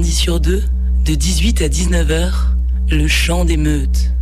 lundi sur deux, de 18 à 19h, le chant des meutes.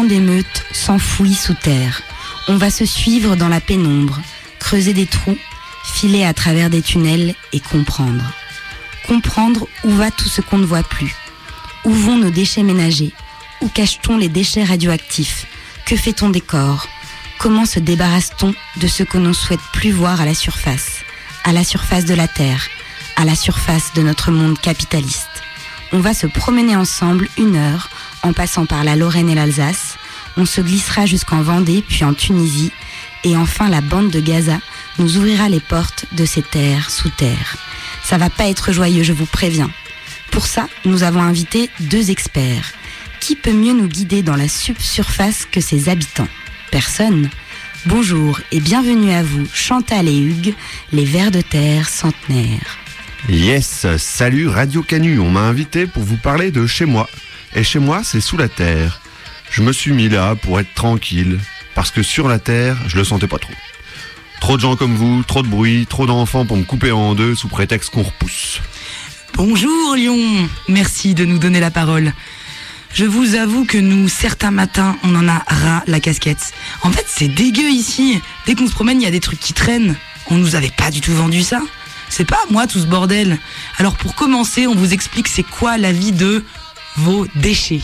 Chant d'émeute s'enfouit sous terre. On va se suivre dans la pénombre, creuser des trous, filer à travers des tunnels et comprendre. Comprendre où va tout ce qu'on ne voit plus. Où vont nos déchets ménagers? Où cache-t-on les déchets radioactifs? Que fait-on des corps? Comment se débarrasse-t-on de ce que l'on souhaite plus voir à la surface? À la surface de la Terre À la surface de notre monde capitaliste On va se promener ensemble une heure en passant par la Lorraine et l'Alsace. On se glissera jusqu'en Vendée, puis en Tunisie, et enfin la bande de Gaza nous ouvrira les portes de ces terres sous terre. Ça va pas être joyeux, je vous préviens. Pour ça, nous avons invité deux experts. Qui peut mieux nous guider dans la subsurface que ses habitants? Personne. Bonjour et bienvenue à vous, Chantal et Hugues, les vers de terre centenaires. Yes, salut Radio Canu, on m'a invité pour vous parler de chez moi, et chez moi, c'est sous la terre. Je me suis mis là pour être tranquille, parce que sur la terre, je le sentais pas trop. Trop de gens comme vous, trop de bruit, trop d'enfants pour me couper en deux sous prétexte qu'on repousse. Bonjour Lyon, merci de nous donner la parole. Je vous avoue que nous, certains matins, on en a ras la casquette. En fait, c'est dégueu ici. Dès qu'on se promène, il y a des trucs qui traînent. On nous avait pas du tout vendu ça. C'est pas moi tout ce bordel. Alors pour commencer, on vous explique c'est quoi la vie de vos déchets.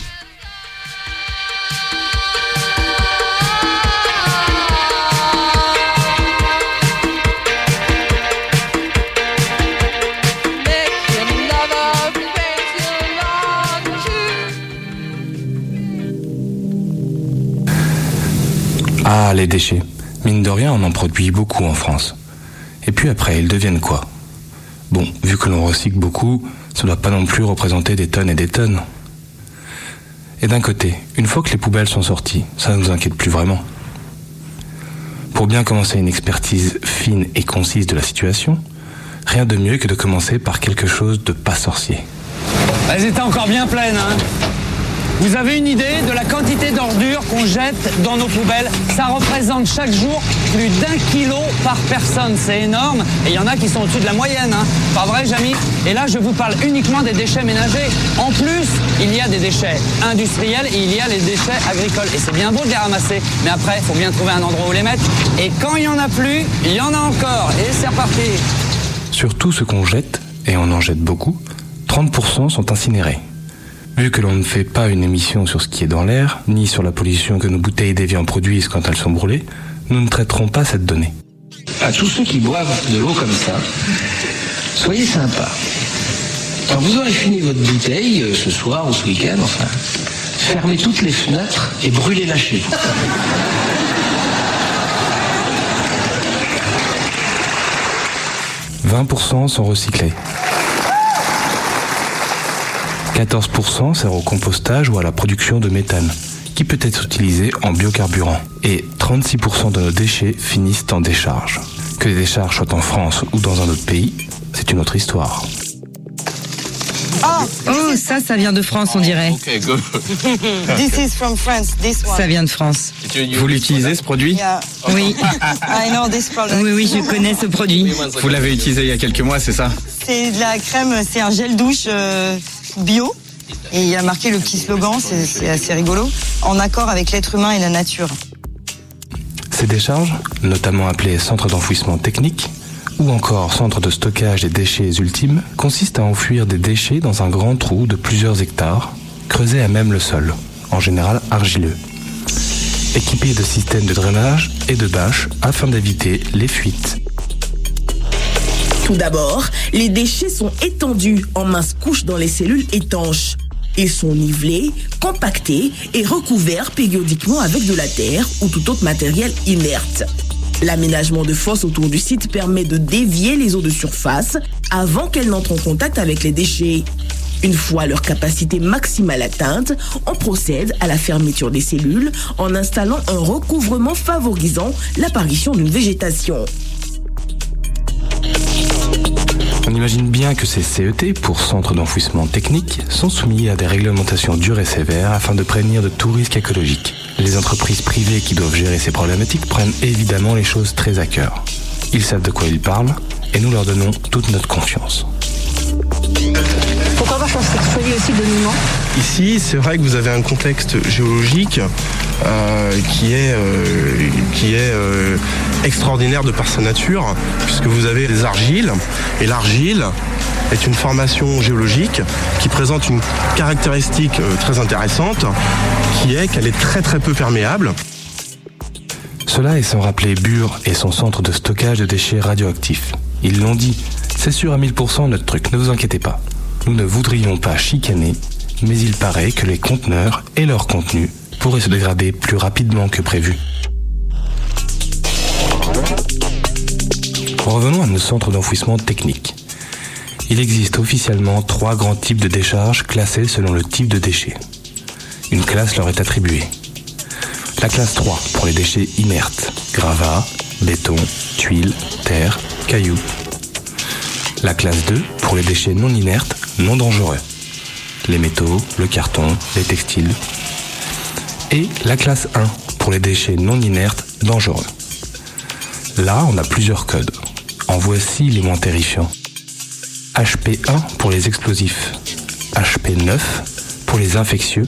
Ah, les déchets. Mine de rien, on en produit beaucoup en France. Et puis après, ils deviennent quoi? Bon, vu que l'on recycle beaucoup, ça ne doit pas non plus représenter des tonnes et des tonnes. Et d'un côté, une fois que les poubelles sont sorties, ça ne nous inquiète plus vraiment. Pour bien commencer une expertise fine et concise de la situation, rien de mieux que de commencer par quelque chose de pas sorcier. Elles étaient encore bien pleines, hein? Vous avez une idée de la quantité d'ordures qu'on jette dans nos poubelles? Ça représente chaque jour plus d'un kilo par personne. C'est énorme. Et il y en a qui sont au-dessus de la moyenne. Hein. Pas vrai, Jamy? Et là, je vous parle uniquement des déchets ménagers. En plus, il y a des déchets industriels et il y a les déchets agricoles. Et c'est bien beau de les ramasser. Mais après, il faut bien trouver un endroit où les mettre. Et quand il n'y en a plus, il y en a encore. Et c'est reparti. Sur tout ce qu'on jette, et on en jette beaucoup, 30% sont incinérés. Vu que l'on ne fait pas une émission sur ce qui est dans l'air, ni sur la pollution que nos bouteilles d'évian produisent quand elles sont brûlées, nous ne traiterons pas cette donnée. À tous ceux qui boivent de l'eau comme ça, soyez sympas. Quand vous aurez fini votre bouteille, euh, ce soir ou ce week-end, enfin, fermez toutes les fenêtres et brûlez-la chez vous. 20% sont recyclés. 14% sert au compostage ou à la production de méthane, qui peut être utilisé en biocarburant. Et 36% de nos déchets finissent en décharge. Que les décharges soient en France ou dans un autre pays, c'est une autre histoire. Oh, ça, ça vient de France, on dirait. This is from France, this one. Ça vient de France. Vous l'utilisez ce produit Yeah. Oui. I know this product. Oui, oui, je connais ce produit. Vous l'avez utilisé il y a quelques mois, c'est ça C'est de la crème, c'est un gel douche euh, bio. Et il y a marqué le petit slogan, c'est assez rigolo, en accord avec l'être humain et la nature. Ces décharges, notamment appelées centres d'enfouissement technique, ou encore centre de stockage des déchets ultimes, consiste à enfouir des déchets dans un grand trou de plusieurs hectares, creusé à même le sol, en général argileux, équipé de systèmes de drainage et de bâches afin d'éviter les fuites. Tout d'abord, les déchets sont étendus en minces couches dans les cellules étanches. Ils sont nivelés, compactés et recouverts périodiquement avec de la terre ou tout autre matériel inerte. L'aménagement de fosses autour du site permet de dévier les eaux de surface avant qu'elles n'entrent en contact avec les déchets. Une fois leur capacité maximale atteinte, on procède à la fermeture des cellules en installant un recouvrement favorisant l'apparition d'une végétation. Imagine bien que ces CET, pour centres d'enfouissement technique, sont soumis à des réglementations dures et sévères afin de prévenir de tout risque écologique. Les entreprises privées qui doivent gérer ces problématiques prennent évidemment les choses très à cœur. Ils savent de quoi ils parlent et nous leur donnons toute notre confiance. Pourquoi avoir choisi aussi de Ici, c'est vrai que vous avez un contexte géologique qui est, euh, qui est euh, extraordinaire de par sa nature, puisque vous avez des argiles, et l'argile est une formation géologique qui présente une caractéristique très intéressante, qui est qu'elle est très très peu perméable. Cela est sans rappeler Bure et son centre de stockage de déchets radioactifs. Ils l'ont dit, c'est sûr à 1000% notre truc, ne vous inquiétez pas. Nous ne voudrions pas chicaner, mais il paraît que les conteneurs et leur contenu pourraient se dégrader plus rapidement que prévu. Revenons à nos centres d'enfouissement technique. Il existe officiellement trois grands types de décharges classés selon le type de déchets. Une classe leur est attribuée. La classe 3 pour les déchets inertes, gravats, béton, tuiles, terre, cailloux. La classe 2 pour les déchets non inertes, non dangereux. Les métaux, le carton, les textiles. Et la classe 1 pour les déchets non inertes, dangereux. Là, on a plusieurs codes. En voici les moins terrifiants. HP1 pour les explosifs, HP9 pour les infectieux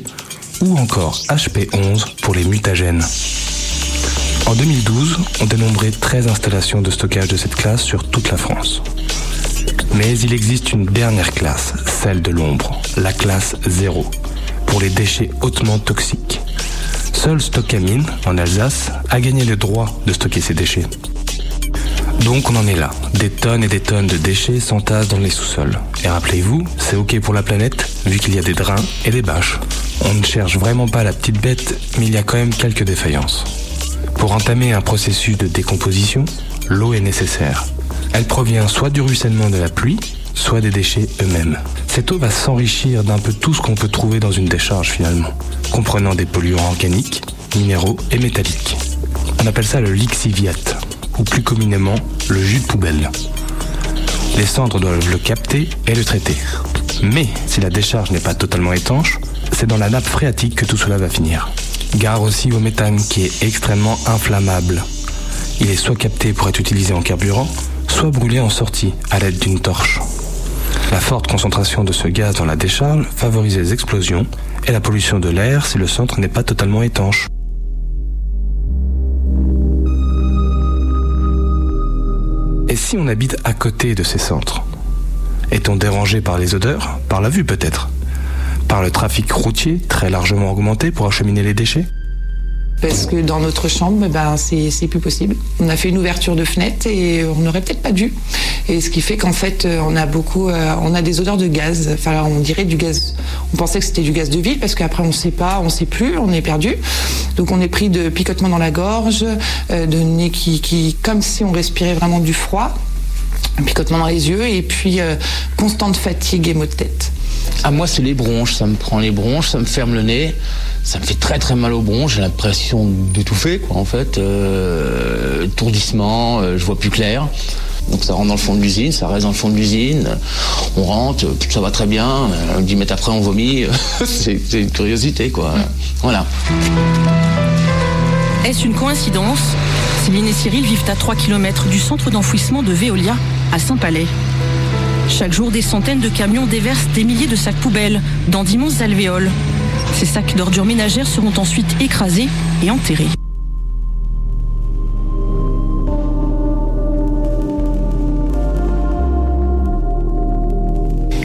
ou encore HP11 pour les mutagènes. En 2012, on dénombrait 13 installations de stockage de cette classe sur toute la France. Mais il existe une dernière classe, celle de l'ombre, la classe 0, pour les déchets hautement toxiques. Seul Stockamine, en Alsace, a gagné le droit de stocker ces déchets. Donc on en est là. Des tonnes et des tonnes de déchets s'entassent dans les sous-sols. Et rappelez-vous, c'est ok pour la planète, vu qu'il y a des drains et des bâches. On ne cherche vraiment pas la petite bête, mais il y a quand même quelques défaillances. Pour entamer un processus de décomposition, l'eau est nécessaire. Elle provient soit du ruissellement de la pluie, soit des déchets eux-mêmes. Cette eau va s'enrichir d'un peu tout ce qu'on peut trouver dans une décharge finalement, comprenant des polluants organiques, minéraux et métalliques. On appelle ça le lixiviate, ou plus communément le jus de poubelle. Les cendres doivent le capter et le traiter. Mais si la décharge n'est pas totalement étanche, c'est dans la nappe phréatique que tout cela va finir. Gare aussi au méthane qui est extrêmement inflammable. Il est soit capté pour être utilisé en carburant, soit brûlé en sortie à l'aide d'une torche. La forte concentration de ce gaz dans la décharge favorise les explosions et la pollution de l'air si le centre n'est pas totalement étanche. Et si on habite à côté de ces centres? Est-on dérangé par les odeurs? Par la vue peut-être. Par le trafic routier très largement augmenté pour acheminer les déchets? Parce que dans notre chambre, ben, c'est plus possible. On a fait une ouverture de fenêtre et on n'aurait peut-être pas dû. Et ce qui fait qu'en fait, on a beaucoup, euh, on a des odeurs de gaz. Enfin, on dirait du gaz. On pensait que c'était du gaz de ville parce qu'après on ne sait pas, on ne sait plus, on est perdu. Donc on est pris de picotements dans la gorge, euh, de nez qui, qui, comme si on respirait vraiment du froid, un picotement dans les yeux et puis euh, constante fatigue et maux de tête. À moi, c'est les bronches. Ça me prend les bronches, ça me ferme le nez. Ça me fait très très mal aux bronches. J'ai l'impression d'étouffer, quoi, en fait. Euh, tourdissement, euh, je vois plus clair. Donc ça rentre dans le fond de l'usine, ça reste dans le fond de l'usine. On rentre, ça va très bien. Euh, 10 mètres après, on vomit. c'est une curiosité, quoi. Voilà. Est-ce une coïncidence? Céline et Cyril vivent à 3 km du centre d'enfouissement de Veolia, à Saint-Palais. Chaque jour, des centaines de camions déversent des milliers de sacs poubelles dans d'immenses alvéoles. Ces sacs d'ordures ménagères seront ensuite écrasés et enterrés.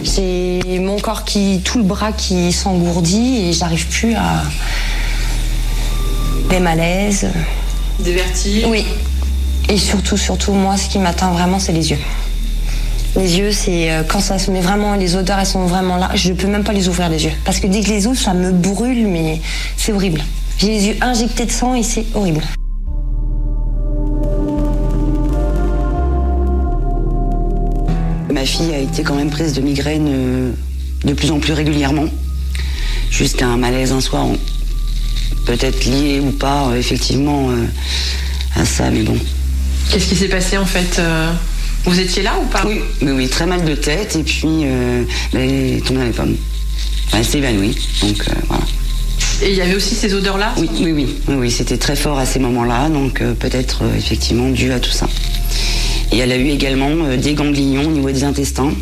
J'ai mon corps qui, tout le bras qui s'engourdit et j'arrive plus à des malaises. Des vertiges Oui. Et surtout, surtout, moi, ce qui m'atteint vraiment, c'est les yeux. Les yeux, c'est euh, quand ça se met vraiment, les odeurs, elles sont vraiment là. Je peux même pas les ouvrir les yeux. Parce que dès que je les ouvre, ça me brûle, mais c'est horrible. J'ai les yeux injectés de sang et c'est horrible. Ma fille a été quand même prise de migraine euh, de plus en plus régulièrement, jusqu'à un malaise un soir, peut-être lié ou pas euh, effectivement à ça, mais bon. Qu'est-ce qui s'est passé en fait euh, Vous étiez là ou pas Oui, mais oui, très mal de tête et puis euh, elle est tombée dans les pommes. Enfin, elle s'est évanouie, donc euh, voilà. Et il y avait aussi ces odeurs-là Oui, oui, oui, oui, oui, c'était très fort à ces moments-là, donc euh, peut-être effectivement dû à tout ça. Et elle a eu également des ganglions au niveau des intestins,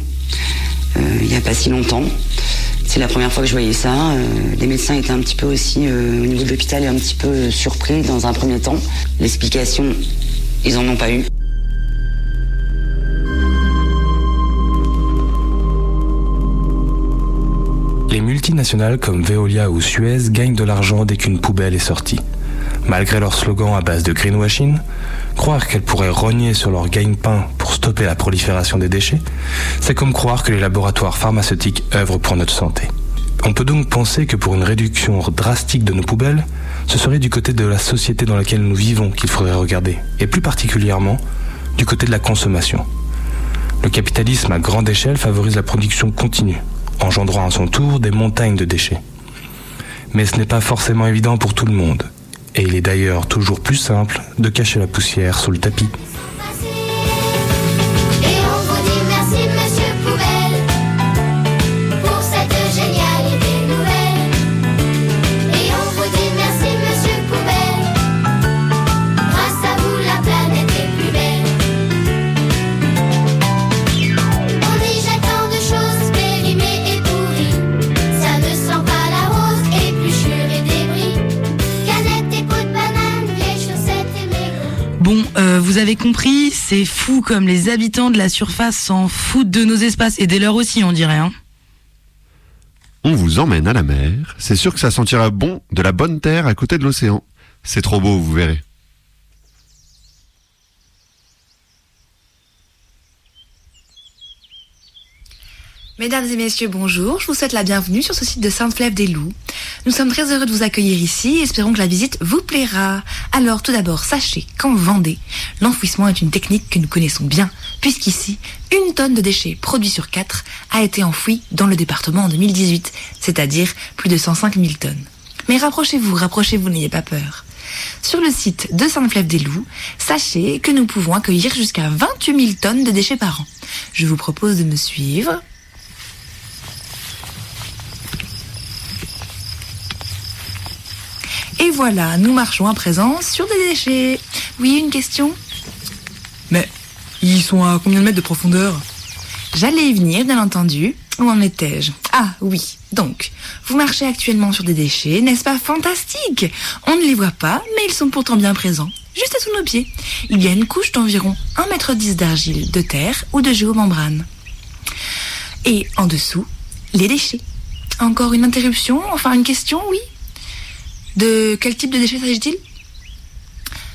il n'y a pas si longtemps. C'est la première fois que je voyais ça. Les médecins étaient un petit peu aussi, au niveau de l'hôpital, un petit peu surpris dans un premier temps. L'explication, ils en ont pas eu. Les multinationales comme Veolia ou Suez gagnent de l'argent dès qu'une poubelle est sortie. Malgré leur slogan à base de greenwashing, croire qu'elles pourraient rogner sur leur gagne-pain pour stopper la prolifération des déchets, c'est comme croire que les laboratoires pharmaceutiques œuvrent pour notre santé. On peut donc penser que pour une réduction drastique de nos poubelles, ce serait du côté de la société dans laquelle nous vivons qu'il faudrait regarder, et plus particulièrement du côté de la consommation. Le capitalisme à grande échelle favorise la production continue, engendrant à son tour des montagnes de déchets. Mais ce n'est pas forcément évident pour tout le monde, et il est d'ailleurs toujours plus simple de cacher la poussière sous le tapis. Bon, euh, vous avez compris, c'est fou comme les habitants de la surface s'en foutent de nos espaces et des leurs aussi, on dirait. Hein. On vous emmène à la mer. C'est sûr que ça sentira bon de la bonne terre à côté de l'océan. C'est trop beau, vous verrez. Mesdames et messieurs, bonjour. Je vous souhaite la bienvenue sur ce site de Sainte-Flève-des-Loups. Nous sommes très heureux de vous accueillir ici et espérons que la visite vous plaira. Alors, tout d'abord, sachez qu'en Vendée, l'enfouissement est une technique que nous connaissons bien, puisqu'ici, une tonne de déchets produits sur quatre a été enfouie dans le département en 2018, c'est-à-dire plus de 105 000 tonnes. Mais rapprochez-vous, rapprochez-vous, n'ayez pas peur. Sur le site de Sainte-Flève-des-Loups, sachez que nous pouvons accueillir jusqu'à 28 000 tonnes de déchets par an. Je vous propose de me suivre. Voilà, nous marchons à présent sur des déchets. Oui, une question? Mais ils sont à combien de mètres de profondeur? J'allais y venir, bien entendu. Où en étais-je? Ah oui, donc, vous marchez actuellement sur des déchets, n'est-ce pas fantastique? On ne les voit pas, mais ils sont pourtant bien présents, juste sous nos pieds. Il y a une couche d'environ 1,10 m d'argile, de terre ou de géomembrane. Et en dessous, les déchets. Encore une interruption Enfin, une question, oui? De quel type de déchets s'agit-il?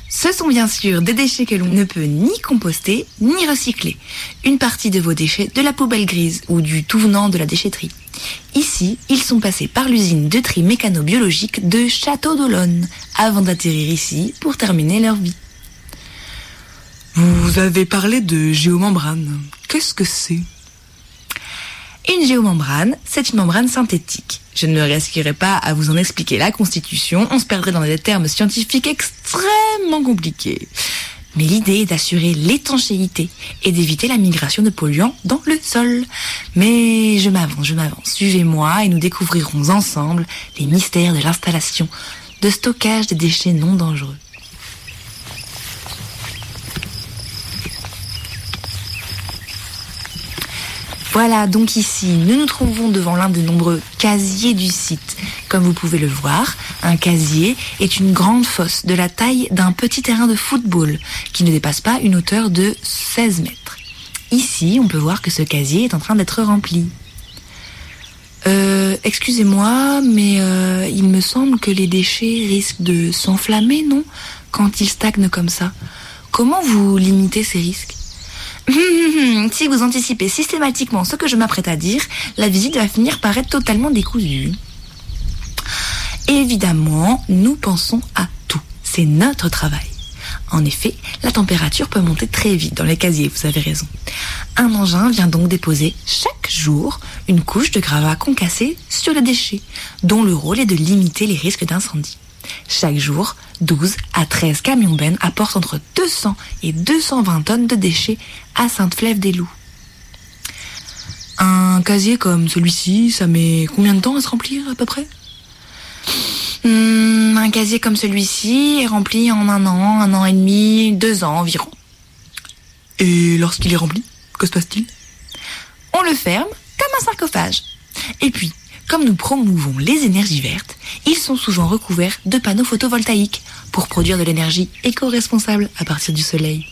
Ce sont bien sûr des déchets que l'on ne peut ni composter ni recycler. Une partie de vos déchets de la poubelle grise ou du tout venant de la déchetterie. Ici, ils sont passés par l'usine de tri mécano-biologique de Château d'Olonne avant d'atterrir ici pour terminer leur vie. Vous avez parlé de géomembrane. Qu'est-ce que c'est? Une géomembrane, c'est une membrane synthétique. Je ne risquerai pas à vous en expliquer la constitution, on se perdrait dans des termes scientifiques extrêmement compliqués. Mais l'idée est d'assurer l'étanchéité et d'éviter la migration de polluants dans le sol. Mais je m'avance, je m'avance. Suivez-moi et nous découvrirons ensemble les mystères de l'installation de stockage des déchets non dangereux. Voilà, donc ici, nous nous trouvons devant l'un des nombreux casiers du site. Comme vous pouvez le voir, un casier est une grande fosse de la taille d'un petit terrain de football qui ne dépasse pas une hauteur de 16 mètres. Ici, on peut voir que ce casier est en train d'être rempli. Excusez-moi, mais euh, il me semble que les déchets risquent de s'enflammer, non? Quand ils stagnent comme ça. Comment vous limitez ces risques? Si vous anticipez systématiquement ce que je m'apprête à dire, la visite va finir par être totalement décousue. Évidemment, nous pensons à tout. C'est notre travail. En effet, la température peut monter très vite dans les casiers, vous avez raison. Un engin vient donc déposer chaque jour une couche de gravats concassés sur les déchets, dont le rôle est de limiter les risques d'incendie. Chaque jour, 12 à 13 camions bennes apportent entre 200 et 220 tonnes de déchets à Sainte-Flève-des-Loups. Un casier comme celui-ci, ça met combien de temps à se remplir à peu près? Hmm, Un casier comme celui-ci est rempli en un an, un an et demi, deux ans environ. Et lorsqu'il est rempli, que se passe-t-il? On le ferme comme un sarcophage. Et puis, comme nous promouvons les énergies vertes, ils sont souvent recouverts de panneaux photovoltaïques pour produire de l'énergie éco-responsable à partir du soleil.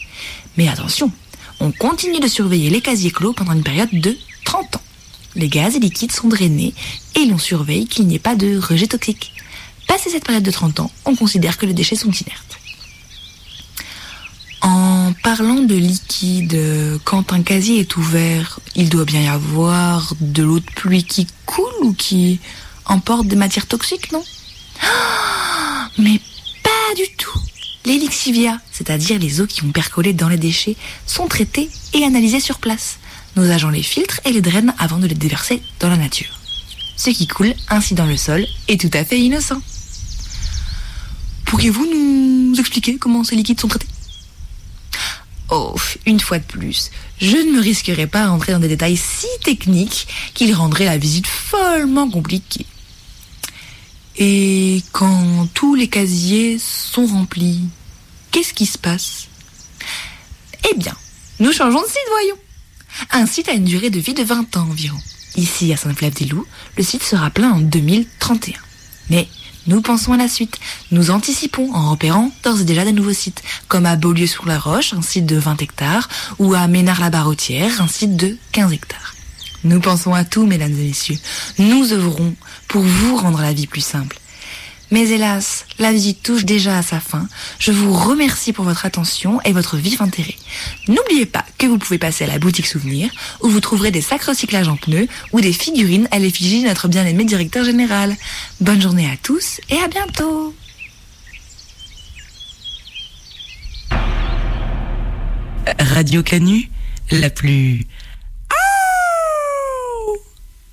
Mais attention, on continue de surveiller les casiers clos pendant une période de 30 ans. Les gaz et liquides sont drainés et l'on surveille qu'il n'y ait pas de rejet toxique. Passé cette période de 30 ans, on considère que les déchets sont inertes. En parlant de liquide, quand un casier est ouvert, il doit bien y avoir de l'eau de pluie qui coule ou qui emporte des matières toxiques, non? Mais pas du tout Les lixivia, c'est-à-dire les eaux qui ont percolé dans les déchets, sont traitées et analysées sur place. Nos agents les filtrent et les drainent avant de les déverser dans la nature. Ce qui coule ainsi dans le sol est tout à fait innocent. Pourriez-vous nous expliquer comment ces liquides sont traités? Oh, une fois de plus, je ne me risquerai pas à entrer dans des détails si techniques qu'ils rendraient la visite follement compliquée. Et quand tous les casiers sont remplis, qu'est-ce qui se passe? Eh bien, nous changeons de site, voyons. Un site a une durée de vie de 20 ans environ. Ici, à Saint-Flève-des-Loups, le site sera plein en 2031. Mais nous pensons à la suite. Nous anticipons en repérant d'ores et déjà de nouveaux sites, comme à Beaulieu-sur-la-Roche, un site de 20 hectares, ou à Ménard-la-Barrotière, un site de 15 hectares. Nous pensons à tout, mesdames et messieurs. Nous œuvrons pour vous rendre la vie plus simple. Mais hélas, la visite touche déjà à sa fin. Je vous remercie pour votre attention et votre vif intérêt. N'oubliez pas que vous pouvez passer à la boutique souvenir où vous trouverez des sacs recyclage en pneus ou des figurines à l'effigie de notre bien-aimé directeur général. Bonne journée à tous et à bientôt. Radio Canu, la plus...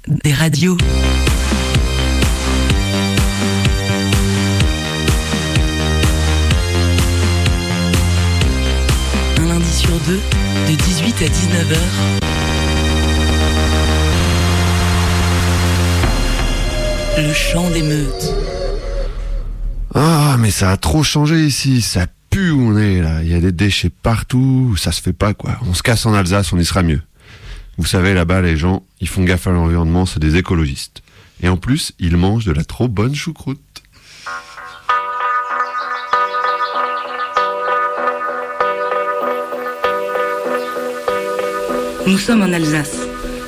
des radios. De 18 à 19h. Le chant des meutes. Ah, mais ça a trop changé ici, ça pue où on est là. Il y a des déchets partout, ça se fait pas quoi. On se casse en Alsace, on y sera mieux. Vous savez, là-bas, les gens, ils font gaffe à l'environnement, c'est des écologistes. Et en plus, ils mangent de la trop bonne choucroute. Nous sommes en Alsace,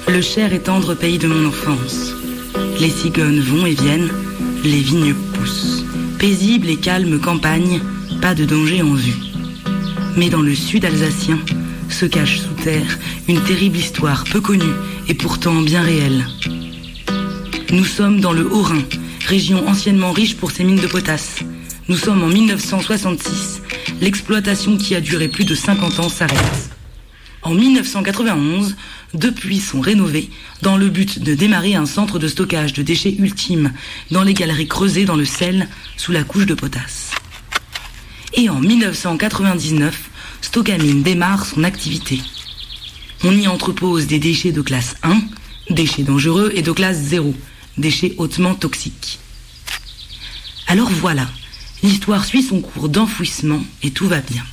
le cher et tendre pays de mon enfance. Les cigognes vont et viennent, les vignes poussent. Paisible et calme campagne, pas de danger en vue. Mais dans le sud alsacien se cache sous terre une terrible histoire peu connue et pourtant bien réelle. Nous sommes dans le Haut-Rhin, région anciennement riche pour ses mines de potasse. Nous sommes en 1966. L'exploitation qui a duré plus de 50 ans s'arrête. En 1991, deux puits sont rénovés dans le but de démarrer un centre de stockage de déchets ultimes dans les galeries creusées dans le sel sous la couche de potasse. Et en 1999, Stocamine démarre son activité. On y entrepose des déchets de classe 1, déchets dangereux, et de classe 0, déchets hautement toxiques. Alors voilà, l'histoire suit son cours d'enfouissement et tout va bien.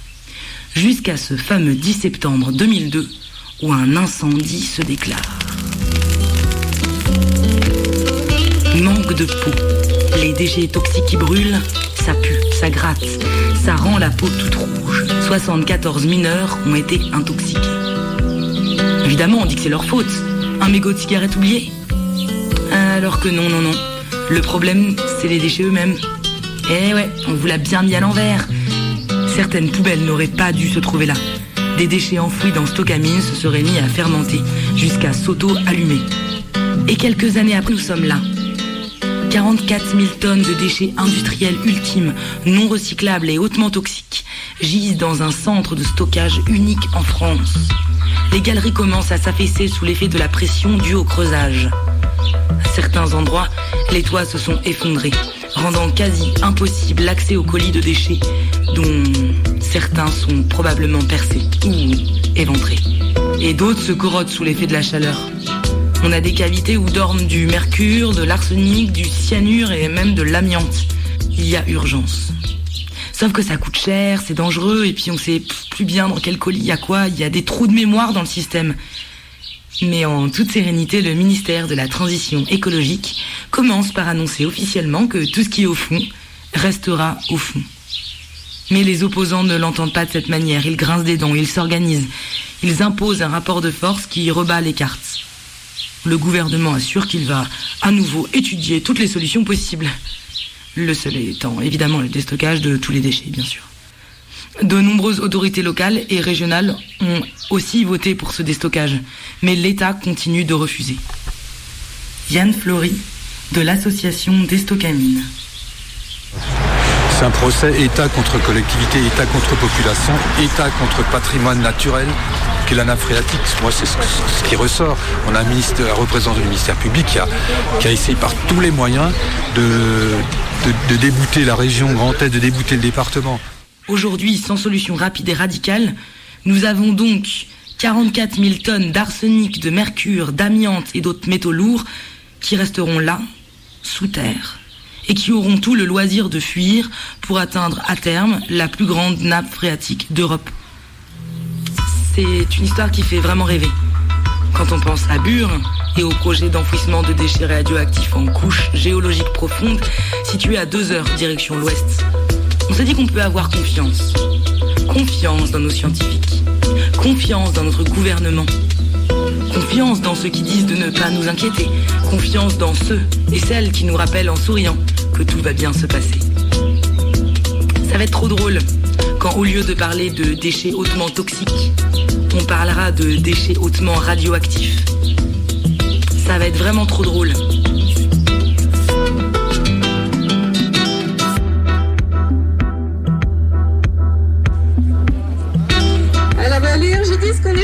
Jusqu'à ce fameux 10 septembre 2002 où un incendie se déclare. Manque de peau. Les déchets toxiques qui brûlent, ça pue, ça gratte, ça rend la peau toute rouge. 74 mineurs ont été intoxiqués. Évidemment, on dit que c'est leur faute. Un mégot de cigarette oublié. Alors que non, non, non. Le problème, c'est les déchets eux-mêmes. Eh ouais, on vous l'a bien mis à l'envers. Certaines poubelles n'auraient pas dû se trouver là. Des déchets enfouis dans Stockamine se seraient mis à fermenter jusqu'à s'auto-allumer. Et quelques années après, nous sommes là. 44 000 tonnes de déchets industriels ultimes, non recyclables et hautement toxiques, gisent dans un centre de stockage unique en France. Les galeries commencent à s'affaisser sous l'effet de la pression due au creusage. À certains endroits, les toits se sont effondrés, rendant quasi impossible l'accès aux colis de déchets, dont certains sont probablement percés ou éventrés. Et d'autres se corrodent sous l'effet de la chaleur. On a des cavités où dorment du mercure, de l'arsenic, du cyanure et même de l'amiante. Il y a urgence. Sauf que ça coûte cher, c'est dangereux, et puis on sait plus bien dans quel colis il y a quoi, il y a des trous de mémoire dans le système. Mais en toute sérénité, le ministère de la Transition écologique commence par annoncer officiellement que tout ce qui est au fond restera au fond. Mais les opposants ne l'entendent pas de cette manière, ils grincent des dents, ils s'organisent, ils imposent un rapport de force qui rebat les cartes. Le gouvernement assure qu'il va à nouveau étudier toutes les solutions possibles. Le seul étant évidemment le déstockage de tous les déchets, bien sûr. De nombreuses autorités locales et régionales ont aussi voté pour ce déstockage, mais l'État continue de refuser. Yann Flory, de l'association Destocamine. C'est un procès État contre collectivité, État contre population, État contre patrimoine naturel, qui est la. Moi, c'est ce, qui ressort. On a un, ministre, un représentant du ministère public qui a, essayé par tous les moyens de, de, de débouter la région Grand Est, de débouter le département. Aujourd'hui, sans solution rapide et radicale, nous avons donc 44 000 tonnes d'arsenic, de mercure, d'amiante et d'autres métaux lourds qui resteront là, sous terre, et qui auront tout le loisir de fuir pour atteindre à terme la plus grande nappe phréatique d'Europe. C'est une histoire qui fait vraiment rêver. Quand on pense à Bure et au projet d'enfouissement de déchets radioactifs en couches géologiques profondes situées à deux heures direction l'ouest, on se dit qu'on peut avoir confiance. Confiance dans nos scientifiques. Confiance dans notre gouvernement. Confiance dans ceux qui disent de ne pas nous inquiéter. Confiance dans ceux et celles qui nous rappellent en souriant que tout va bien se passer. Ça va être trop drôle quand au lieu de parler de déchets hautement toxiques, on parlera de déchets hautement radioactifs. Ça va être vraiment trop drôle.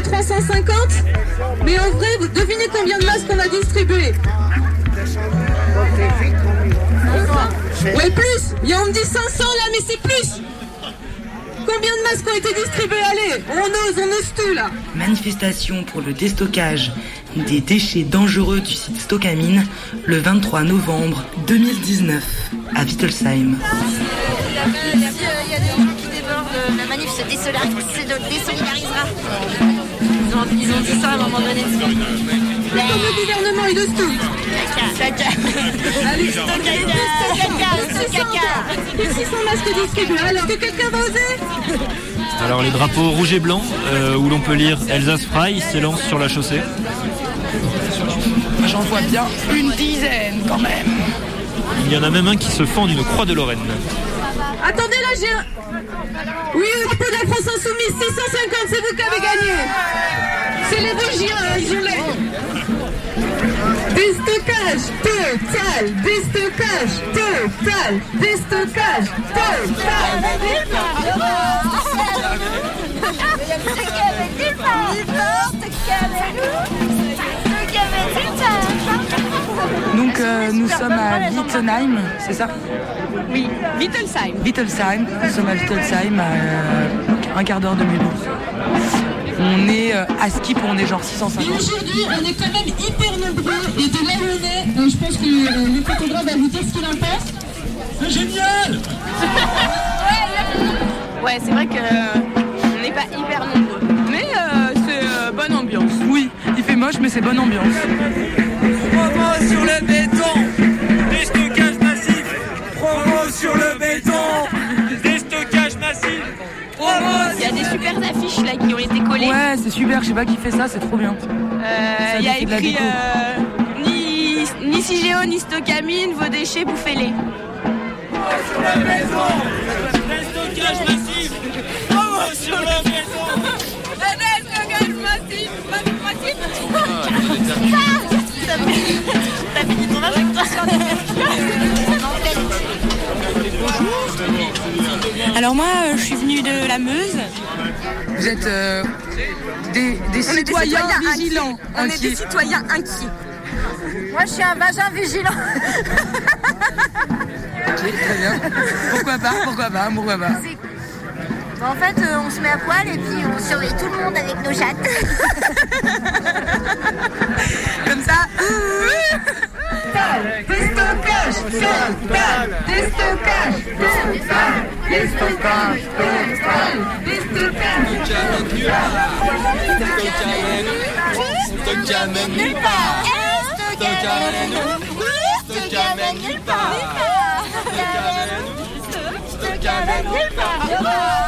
350 Mais en vrai, vous devinez combien de masques on a distribué Ouais, plus. Il y a on me dit 500 là, mais c'est plus. Combien de masques ont été distribués Allez, on ose, on ose tout là. Manifestation pour le déstockage des déchets dangereux du site Stockamine le 23 novembre 2019 à Wittelsheim. Il y a des gens qui débordent, la manif se désolidarisera. Ils ont, dit ça à un moment donné. Mais comme le gouvernement, il ose tout Caca. Allez, caca, caca. Et 600 masques distribués, alors que quelqu'un va oser Alors les drapeaux rouge et blanc, euh, où l'on peut lire Elsa Fry s'élance sur la chaussée. J'en vois bien une dizaine quand même. Il y en a même un qui se fend d'une croix de Lorraine. Attendez là, j'ai un... Oui, le drapeau de la France Insoumise, 650, c'est vous qui avez gagné C'est les bougies, hein, je l'ai Déstockage total Déstockage total Déstockage Donc euh, nous sommes à Wittenheim, c'est ça? Oui, Wittelsheim. Wittelsheim, nous sommes à Wittelsheim à euh, un quart d'heure de Mulhouse. On est euh, à Skip, on est genre 650. Et aujourd'hui, on est quand même hyper nombreux et de là où on est, euh, je pense que euh, le photographe va vous dire ce qu'il en pense. C'est génial Ouais, c'est vrai que euh, on n'est pas hyper nombreux. Mais euh, c'est euh, bonne ambiance. Oui, il fait moche, mais c'est bonne ambiance. Promo sur le béton Promo sur le béton Il y a des super affiches là qui ont été collées. Ouais, c'est super, je sais pas qui fait ça, c'est trop bien. Euh, Ça Il y a écrit euh, ni, ni CIGEO, ni Stocamine, vos déchets, bouffez-les. Sur la maison Déstockage massif. Bravo sur la maison Déstockage massif T'as fini ton âge avec toi Alors moi, euh, je suis venue de la Meuse. Vous êtes euh, des, citoyens vigilants. inquiets. On est des citoyens inquiets. Moi, je suis un vagin vigilant. Ok, très bien. Pourquoi pas Pourquoi pas Pourquoi pas En fait, euh, on se met à poil et puis on surveille tout le monde avec nos chattes. Comme ça Déstockage Total Déstockage Total Déstockage Total Stock amène nulle part Stock amène Stock amène nulle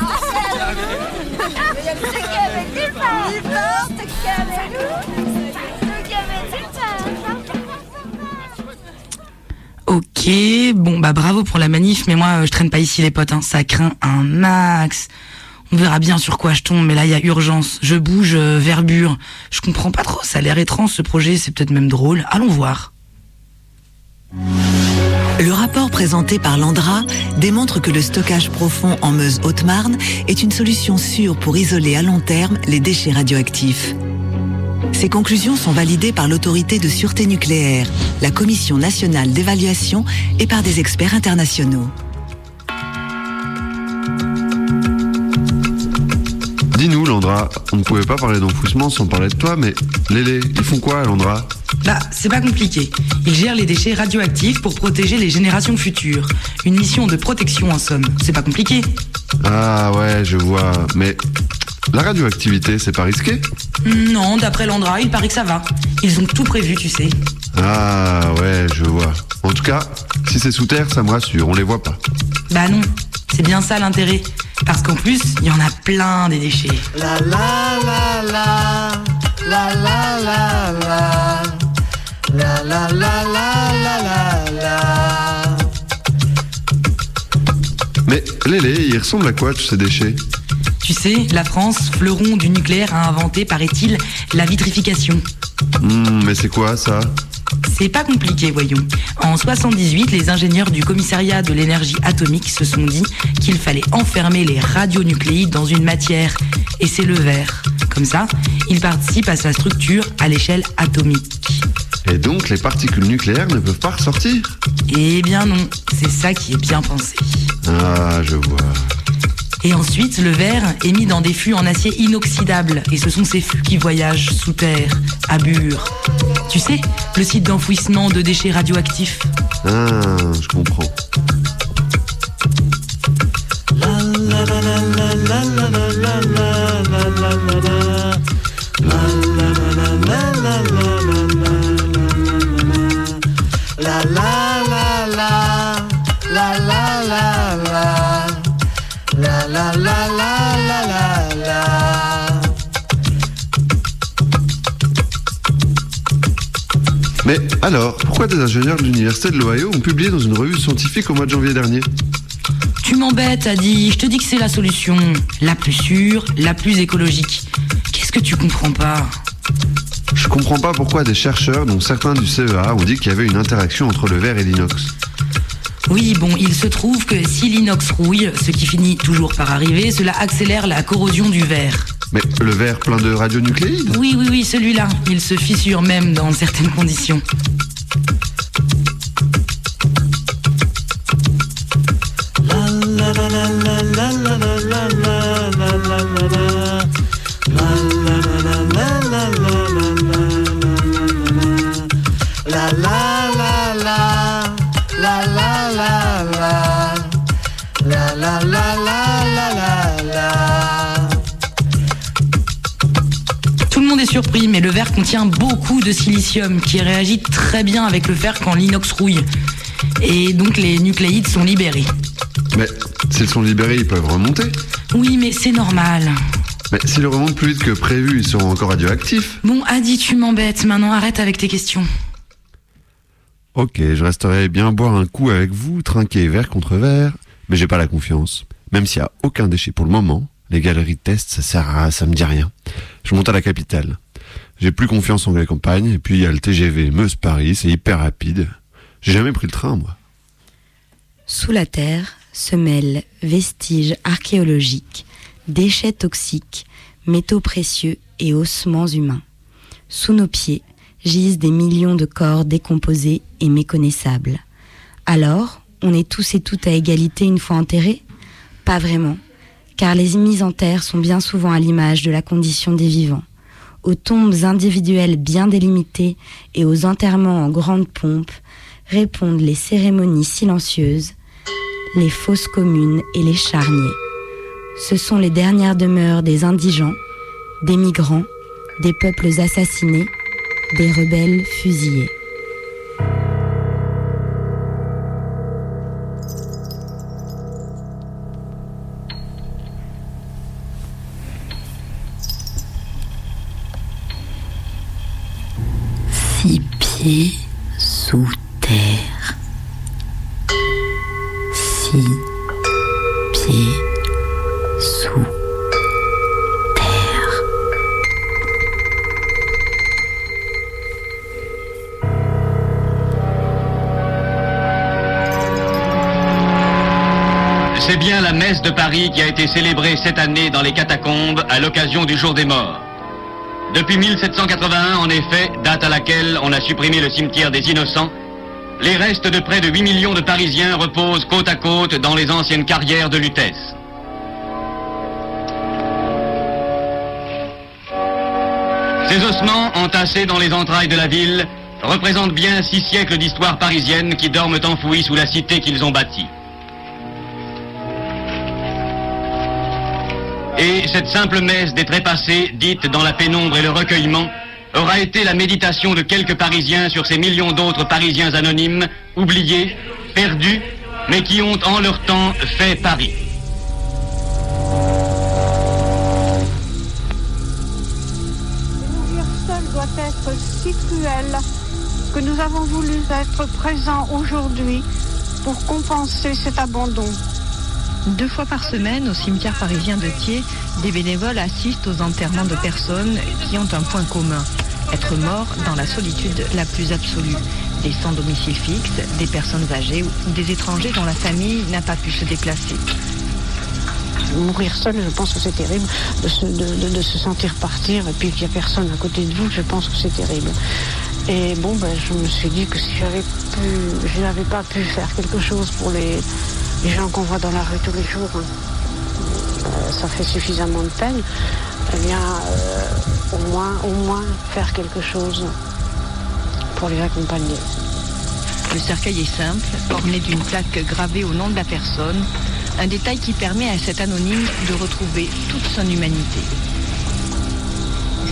Ok, bon bah bravo pour la manif, mais moi euh, je traîne pas ici les potes, hein. ça craint un max. On verra bien sur quoi je tombe, mais là il y a urgence. Je bouge euh, vers Bure. Je comprends pas trop, ça a l'air étrange ce projet, c'est peut-être même drôle. Allons voir. Le rapport présenté par l'Andra démontre que le stockage profond en Meuse-Haute-Marne est une solution sûre pour isoler à long terme les déchets radioactifs. Ces conclusions sont validées par l'autorité de sûreté nucléaire, la Commission nationale d'évaluation et par des experts internationaux. Dis-nous, Landra, on ne pouvait pas parler d'enfouissement sans parler de toi, mais Lélé, ils font quoi, Landra? Bah, c'est pas compliqué. Ils gèrent les déchets radioactifs pour protéger les générations futures. Une mission de protection en somme. C'est pas compliqué. Ah ouais, je vois, mais la radioactivité, c'est pas risqué Non, d'après l'Andra, il paraît que ça va. Ils ont tout prévu, tu sais. Ah ouais, je vois. En tout cas, si c'est sous terre, ça me rassure, on les voit pas. Bah non, c'est bien ça l'intérêt. Parce qu'en plus, il y en a plein des déchets. La la la la La la la la La la la la la la la Mais Lélé, il ressemble à quoi tous ces déchets? Tu sais, la France, fleuron du nucléaire, a inventé, paraît-il, la vitrification. Hmm, mais c'est quoi ça? C'est pas compliqué, voyons. En 78, les ingénieurs du commissariat de l'énergie atomique se sont dit qu'il fallait enfermer les radionucléides dans une matière, et c'est le verre. Comme ça, il participe à sa structure à l'échelle atomique. Et donc les particules nucléaires ne peuvent pas ressortir? Eh bien non, c'est ça qui est bien pensé. Ah, je vois. Et ensuite, le verre est mis dans des fûts en acier inoxydable, et ce sont ces fûts qui voyagent sous terre, à Bure. Tu sais, le site d'enfouissement de déchets radioactifs. Ah, je comprends. La la la Mais alors, pourquoi des ingénieurs de l'université de l'Ohio ont publié dans une revue scientifique au mois de janvier dernier? Tu m'embêtes, Adi. Je te dis que c'est la solution. La plus sûre, la plus écologique. Qu'est-ce que tu comprends pas? Je comprends pas pourquoi des chercheurs, dont certains du CEA, ont dit qu'il y avait une interaction entre le verre et l'inox. Oui, bon, il se trouve que si l'inox rouille, ce qui finit toujours par arriver, cela accélère la corrosion du verre. Mais le verre plein de radionucléides? Oui, oui, oui, celui-là. Il se fissure même dans certaines conditions. Contient beaucoup de silicium qui réagit très bien avec le fer quand l'inox rouille. Et donc les nucléides sont libérés. Mais s'ils sont libérés, ils peuvent remonter. Oui, mais c'est normal. Mais s'ils remontent plus vite que prévu, ils seront encore radioactifs. Bon, Adi, tu m'embêtes. Maintenant, arrête avec tes questions. Ok, je resterai bien boire un coup avec vous, trinquer verre contre verre, mais j'ai pas la confiance. Même s'il y a aucun déchet pour le moment, les galeries de test, ça sert à, ça me dit rien. Je monte à la capitale. J'ai plus confiance en les campagnes, et puis il y a le TGV Meuse-Paris, c'est hyper rapide. J'ai jamais pris le train, moi. Sous la terre se mêlent vestiges archéologiques, déchets toxiques, métaux précieux et ossements humains. Sous nos pieds gisent des millions de corps décomposés et méconnaissables. Alors, on est tous et toutes à égalité une fois enterrés? Pas vraiment, car les mises en terre sont bien souvent à l'image de la condition des vivants. Aux tombes individuelles bien délimitées et aux enterrements en grande pompe répondent les cérémonies silencieuses, les fosses communes et les charniers. Ce sont les dernières demeures des indigents, des migrants, des peuples assassinés, des rebelles fusillés. Six pieds sous terre. Six pieds sous terre. C'est bien la messe de Paris qui a été célébrée cette année dans les catacombes à l'occasion du jour des morts. Depuis 1781, en effet, date à laquelle on a supprimé le cimetière des innocents, les restes de près de 8 millions de Parisiens reposent côte à côte dans les anciennes carrières de Lutèce. Ces ossements, entassés dans les entrailles de la ville, représentent bien six siècles d'histoire parisienne qui dorment enfouis sous la cité qu'ils ont bâtie. Et cette simple messe des trépassés, dite dans la pénombre et le recueillement, aura été la méditation de quelques Parisiens sur ces millions d'autres Parisiens anonymes, oubliés, perdus, mais qui ont en leur temps fait Paris. Mourir seul doit être si cruel que nous avons voulu être présents aujourd'hui pour compenser cet abandon. Deux fois par semaine, au cimetière parisien de Thiers, des bénévoles assistent aux enterrements de personnes qui ont un point commun, être morts dans la solitude la plus absolue. Des sans domicile fixe, des personnes âgées ou des étrangers dont la famille n'a pas pu se déplacer. Mourir seul, je pense que c'est terrible de se, de se sentir partir et puis qu'il n'y a personne à côté de vous, je pense que c'est terrible. Et bon, ben, je me suis dit que si j'avais pu, je n'avais pas pu faire quelque chose pour les, les gens qu'on voit dans la rue tous les jours, hein, euh, ça fait suffisamment de peine, eh bien, euh, au, moins, au moins faire quelque chose pour les accompagner. Le cercueil est simple, orné d'une plaque gravée au nom de la personne, un détail qui permet à cet anonyme de retrouver toute son humanité.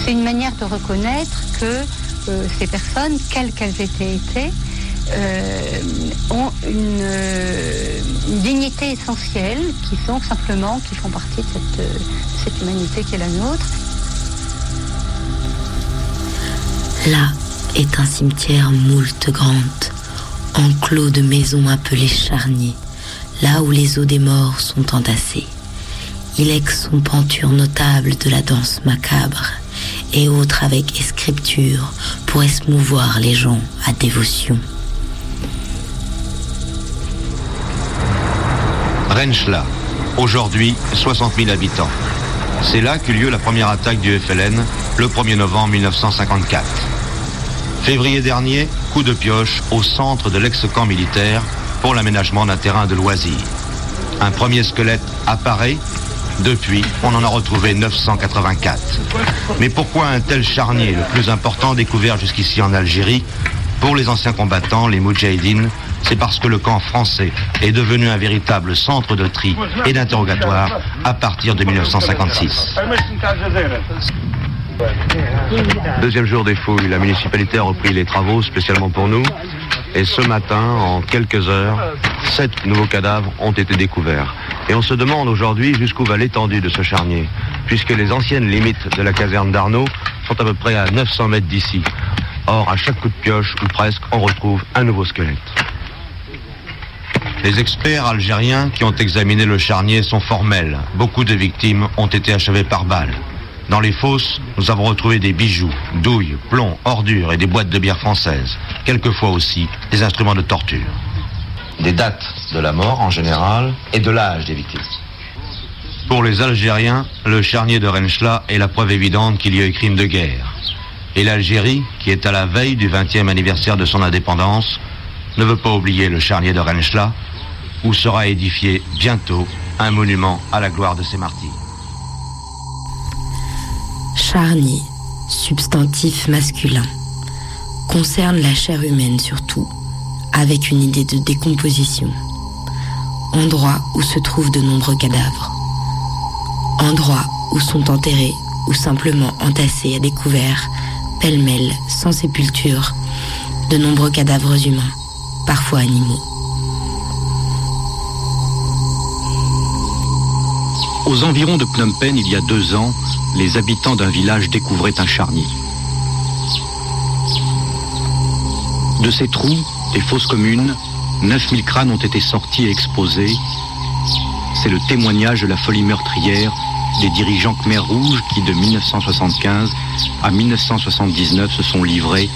C'est une manière de reconnaître que euh, ces personnes, quelles qu'elles aient été, euh, ont une, euh, une dignité essentielle qui sont simplement, qui font partie de cette, euh, cette humanité qui est la nôtre. Là est un cimetière moult grande, enclos de maisons appelées charniers, là où les os des morts sont entassés. Il ex son penture notable de la danse macabre, et autres avec escripture pour esmouvoir les gens à dévotion. Renchla, aujourd'hui 60 000 habitants. C'est là qu'eut lieu la première attaque du FLN, le 1er novembre 1954. Février dernier, coup de pioche au centre de l'ex-camp militaire pour l'aménagement d'un terrain de loisirs. Un premier squelette apparaît. Depuis, on en a retrouvé 984. Mais pourquoi un tel charnier, le plus important découvert jusqu'ici en Algérie Pour les anciens combattants, les Moudjahidines, c'est parce que le camp français est devenu un véritable centre de tri et d'interrogatoire à partir de 1956. Deuxième jour des fouilles, la municipalité a repris les travaux spécialement pour nous. Et ce matin, en quelques heures, sept nouveaux cadavres ont été découverts. Et on se demande aujourd'hui jusqu'où va l'étendue de ce charnier, puisque les anciennes limites de la caserne d'Arnaud sont à peu près à 900 mètres d'ici. Or, à chaque coup de pioche, ou presque, on retrouve un nouveau squelette. Les experts algériens qui ont examiné le charnier sont formels. Beaucoup de victimes ont été achevées par balles. Dans les fosses, nous avons retrouvé des bijoux, douilles, plombs, ordures et des boîtes de bière françaises. Quelquefois aussi des instruments de torture. Des dates de la mort en général et de l'âge des victimes. Pour les Algériens, le charnier de Renchla est la preuve évidente qu'il y a eu crime de guerre. Et l'Algérie, qui est à la veille du 20e anniversaire de son indépendance, ne veut pas oublier le charnier de Renchla, où sera édifié bientôt un monument à la gloire de ses martyrs. Charnier, substantif masculin, concerne la chair humaine surtout, avec une idée de décomposition. Endroit où se trouvent de nombreux cadavres. Endroit où sont enterrés ou simplement entassés à découvert, pêle-mêle, sans sépulture, de nombreux cadavres humains, parfois animaux. Aux environs de Phnom Penh, il y a deux ans, les habitants d'un village découvraient un charnier. De ces trous, des fosses communes, 9000 crânes ont été sortis et exposés. C'est le témoignage de la folie meurtrière des dirigeants Khmer Rouge qui, de 1975 à 1979, se sont livrés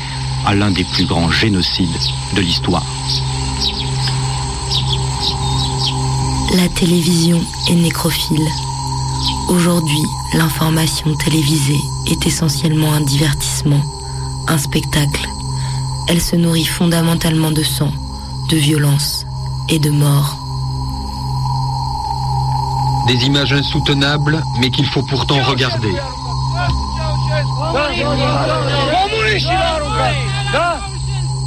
à l'un des plus grands génocides de l'histoire. La télévision est nécrophile. Aujourd'hui, l'information télévisée est essentiellement un divertissement, un spectacle. Elle se nourrit fondamentalement de sang, de violence et de mort. Des images insoutenables, mais qu'il faut pourtant regarder.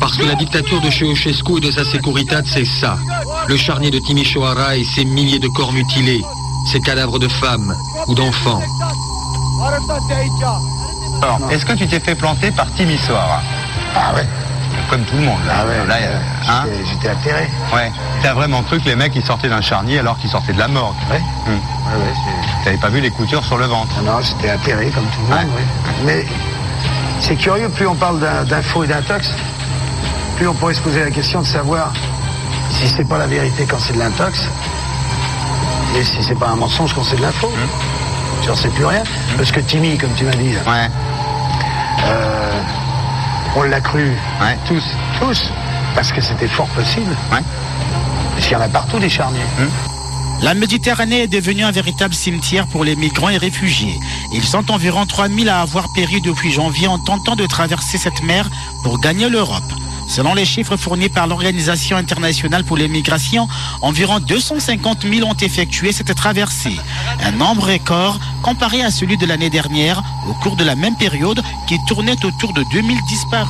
Parce que la dictature de Ceausescu et de sa Securitat, c'est ça. Le charnier de Timisoara et ses milliers de corps mutilés, ses cadavres de femmes ou d'enfants. Alors, est-ce que tu t'es fait planter par Timisoara Ah ouais. Comme tout le monde. Là, Ah ouais, Là, euh, hein j'étais- j'étais atterré. Ouais. T'as vraiment cru que les mecs ils sortaient d'un charnier alors qu'ils sortaient de la mort Ouais. Hum. Ouais, ouais, c'est- T'avais pas vu les coutures sur le ventre Non, j'étais atterré comme tout le monde, oui. Mais c'est curieux, plus on parle d'un- d'info et d'intox, plus on pourrait se poser la question de savoir si c'est pas la vérité quand c'est de l'intox, et si c'est pas un mensonge quand c'est de l'info. J'en sais plus rien. Parce que Timmy, comme tu m'as dit, euh, on l'a cru. Tous. Tous. Parce que c'était fort possible. Parce qu'il y en a partout des charniers. La Méditerranée est devenue un véritable cimetière pour les migrants et réfugiés. Ils sont environ 3000 à avoir péri depuis janvier en tentant de traverser cette mer pour gagner l'Europe. Selon les chiffres fournis par l'Organisation internationale pour les migrations, environ 250 000 ont effectué cette traversée. Un nombre record comparé à celui de l'année dernière, au cours de la même période, qui tournait autour de 2000 disparus.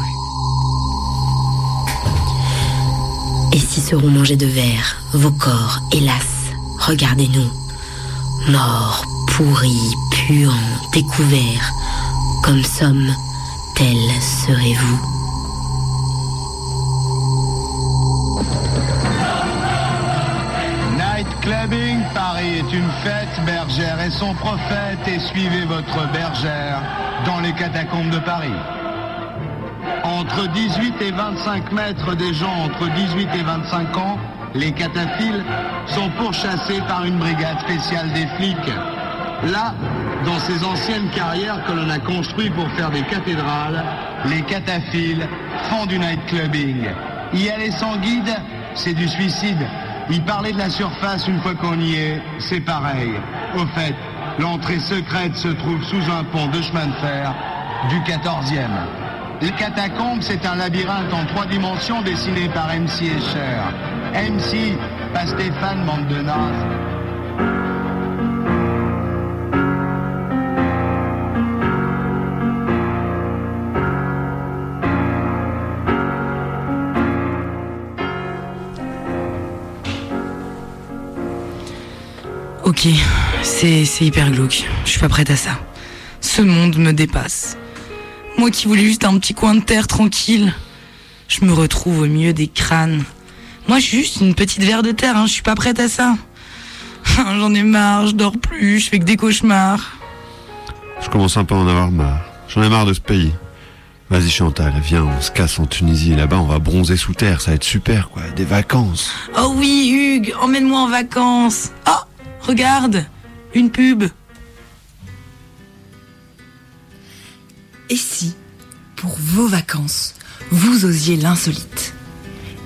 Et si seront mangés de verre, vos corps, hélas, regardez-nous. Morts, pourris, puants, découverts, comme sommes, tels serez-vous. Une fête, bergère et son prophète, et suivez votre bergère dans les catacombes de Paris. Entre 18 et 25 mètres des gens entre 18 et 25 ans, les cataphiles sont pourchassés par une brigade spéciale des flics. Là, dans ces anciennes carrières que l'on a construites pour faire des cathédrales, les cataphiles font du night clubbing. Y aller sans guide, c'est du suicide. Y parler de la surface une fois qu'on y est, c'est pareil. Au fait, l'entrée secrète se trouve sous un pont de chemin de fer du 14e. Les catacombes, c'est un labyrinthe en trois dimensions dessiné par MC Escher. MC, pas Stéphane, bande C'est hyper glauque. Je suis pas prête à ça. Ce monde me dépasse. Moi qui voulais juste un petit coin de terre tranquille, je me retrouve au milieu des crânes. Moi, je suis juste une petite verre de terre, hein. je suis pas prête à ça. J'en ai marre, je dors plus, je fais que des cauchemars. Je commence un peu à en avoir marre. J'en ai marre de ce pays. Vas-y Chantal, viens, on se casse en Tunisie. Là-bas, on va bronzer sous terre. Ça va être super, quoi. Des vacances. Oh oui, Hugues, emmène-moi en vacances. Oh, regarde, une pub. Et si, pour vos vacances, vous osiez l'insolite?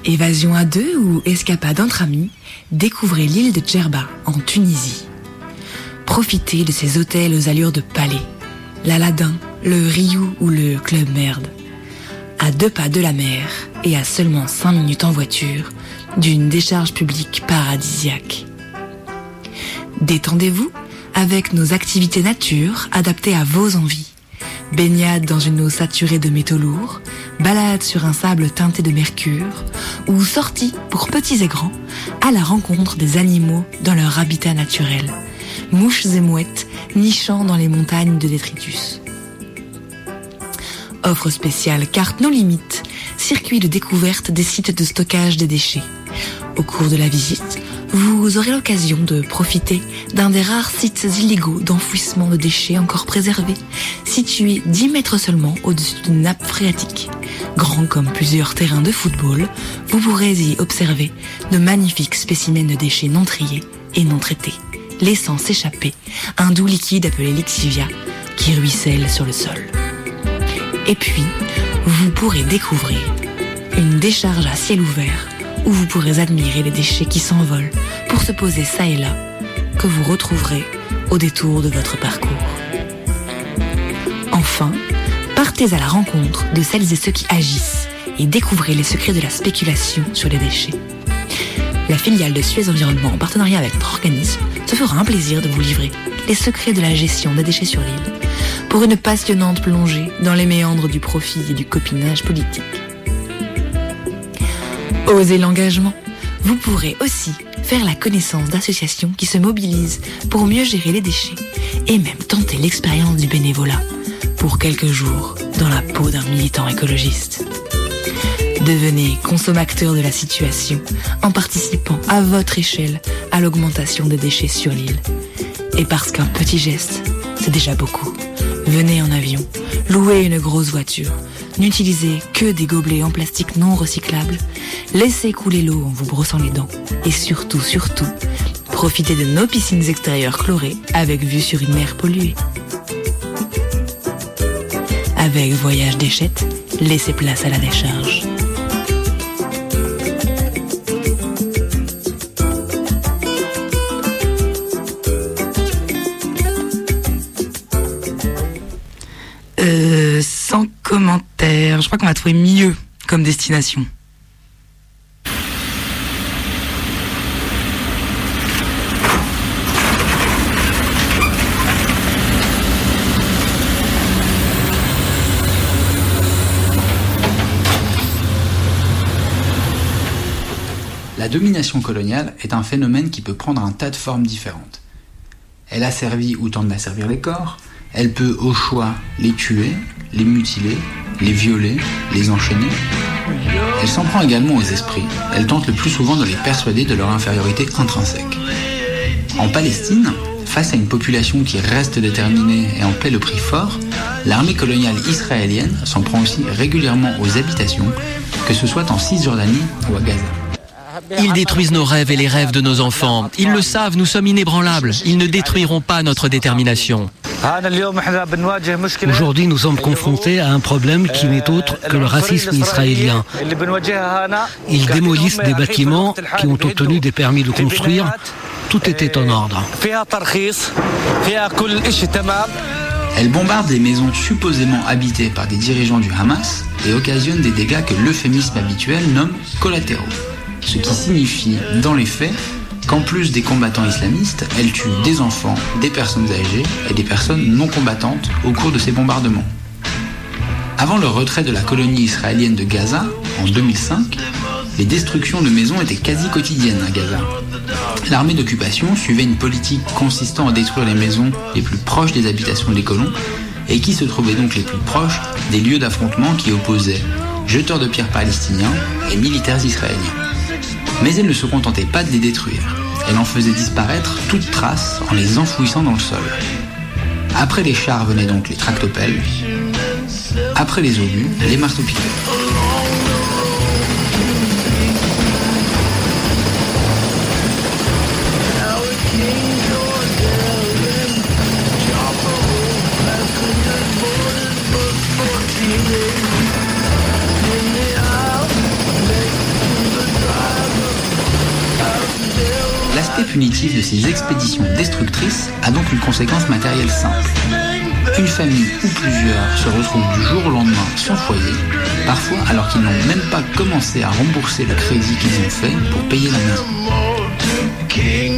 Évasion à deux ou escapade entre amis, découvrez l'île de Djerba en Tunisie. Profitez de ces hôtels aux allures de palais, l'Aladin, le Riou ou le Club Merde. À deux pas de la mer et à seulement cinq minutes en voiture d'une décharge publique paradisiaque. Détendez-vous avec nos activités nature adaptées à vos envies. Baignade dans une eau saturée de métaux lourds, balade sur un sable teinté de mercure, ou sortie pour petits et grands à la rencontre des animaux dans leur habitat naturel, mouches et mouettes nichant dans les montagnes de détritus. Offre spéciale carte non limite, circuit de découverte des sites de stockage des déchets. Au cours de la visite, vous aurez l'occasion de profiter d'un des rares sites illégaux d'enfouissement de déchets encore préservés, situé 10 mètres seulement au-dessus d'une nappe phréatique. Grand comme plusieurs terrains de football, vous pourrez y observer de magnifiques spécimens de déchets non triés et non traités, laissant s'échapper un doux liquide appelé lixivia qui ruisselle sur le sol. Et puis, vous pourrez découvrir une décharge à ciel ouvert où vous pourrez admirer les déchets qui s'envolent pour se poser ça et là, que vous retrouverez au détour de votre parcours. Enfin, partez à la rencontre de celles et ceux qui agissent et découvrez les secrets de la spéculation sur les déchets. La filiale de Suez Environnement, en partenariat avec notre organisme, se fera un plaisir de vous livrer les secrets de la gestion des déchets sur l'île pour une passionnante plongée dans les méandres du profit et du copinage politique. Osez l'engagement. Vous pourrez aussi faire la connaissance d'associations qui se mobilisent pour mieux gérer les déchets et même tenter l'expérience du bénévolat pour quelques jours dans la peau d'un militant écologiste. Devenez consommateur de la situation en participant à votre échelle à l'augmentation des déchets sur l'île. Et parce qu'un petit geste, c'est déjà beaucoup. Venez en avion, louez une grosse voiture, n'utilisez que des gobelets en plastique non recyclables, laissez couler l'eau en vous brossant les dents et surtout, surtout, profitez de nos piscines extérieures chlorées avec vue sur une mer polluée. Avec Voyage Déchette, laissez place à la décharge. Euh, sans commentaire. Je qu'on va trouver mieux comme destination. La domination coloniale est un phénomène qui peut prendre un tas de formes différentes. Elle a servi ou tente d'asservir les corps, elle peut au choix les tuer, les mutiler, les violer, les enchaîner. Elle s'en prend également aux esprits, elle tente le plus souvent de les persuader de leur infériorité intrinsèque. En Palestine, face à une population qui reste déterminée et en paie le prix fort, l'armée coloniale israélienne s'en prend aussi régulièrement aux habitations, que ce soit en Cisjordanie ou à Gaza. Ils détruisent nos rêves et les rêves de nos enfants. Ils le savent, nous sommes inébranlables. Ils ne détruiront pas notre détermination. Aujourd'hui, nous sommes confrontés à un problème qui n'est autre que le racisme israélien. Ils démolissent des bâtiments qui ont obtenu des permis de construire. Tout était en ordre. Elle bombarde les maisons supposément habitées par des dirigeants du Hamas et occasionne des dégâts que l'euphémisme habituel nomme collatéraux. Ce qui signifie, dans les faits, qu'en plus des combattants islamistes, elle tue des enfants, des personnes âgées et des personnes non combattantes au cours de ces bombardements. Avant le retrait de la colonie israélienne de Gaza, en 2005, les destructions de maisons étaient quasi quotidiennes à Gaza. L'armée d'occupation suivait une politique consistant à détruire les maisons les plus proches des habitations des colons et qui se trouvaient donc les plus proches des lieux d'affrontement qui opposaient jeteurs de pierres palestiniens et militaires israéliens. Mais elle ne se contentait pas de les détruire. Elle en faisait disparaître toute trace en les enfouissant dans le sol. Après les chars venaient donc les tractopelles. Après les obus, les marteaux-piqueurs. De ces expéditions destructrices a donc une conséquence matérielle simple. Une famille ou plusieurs se retrouvent du jour au lendemain sans foyer, parfois alors qu'ils n'ont même pas commencé à rembourser le crédit qu'ils ont fait pour payer la maison.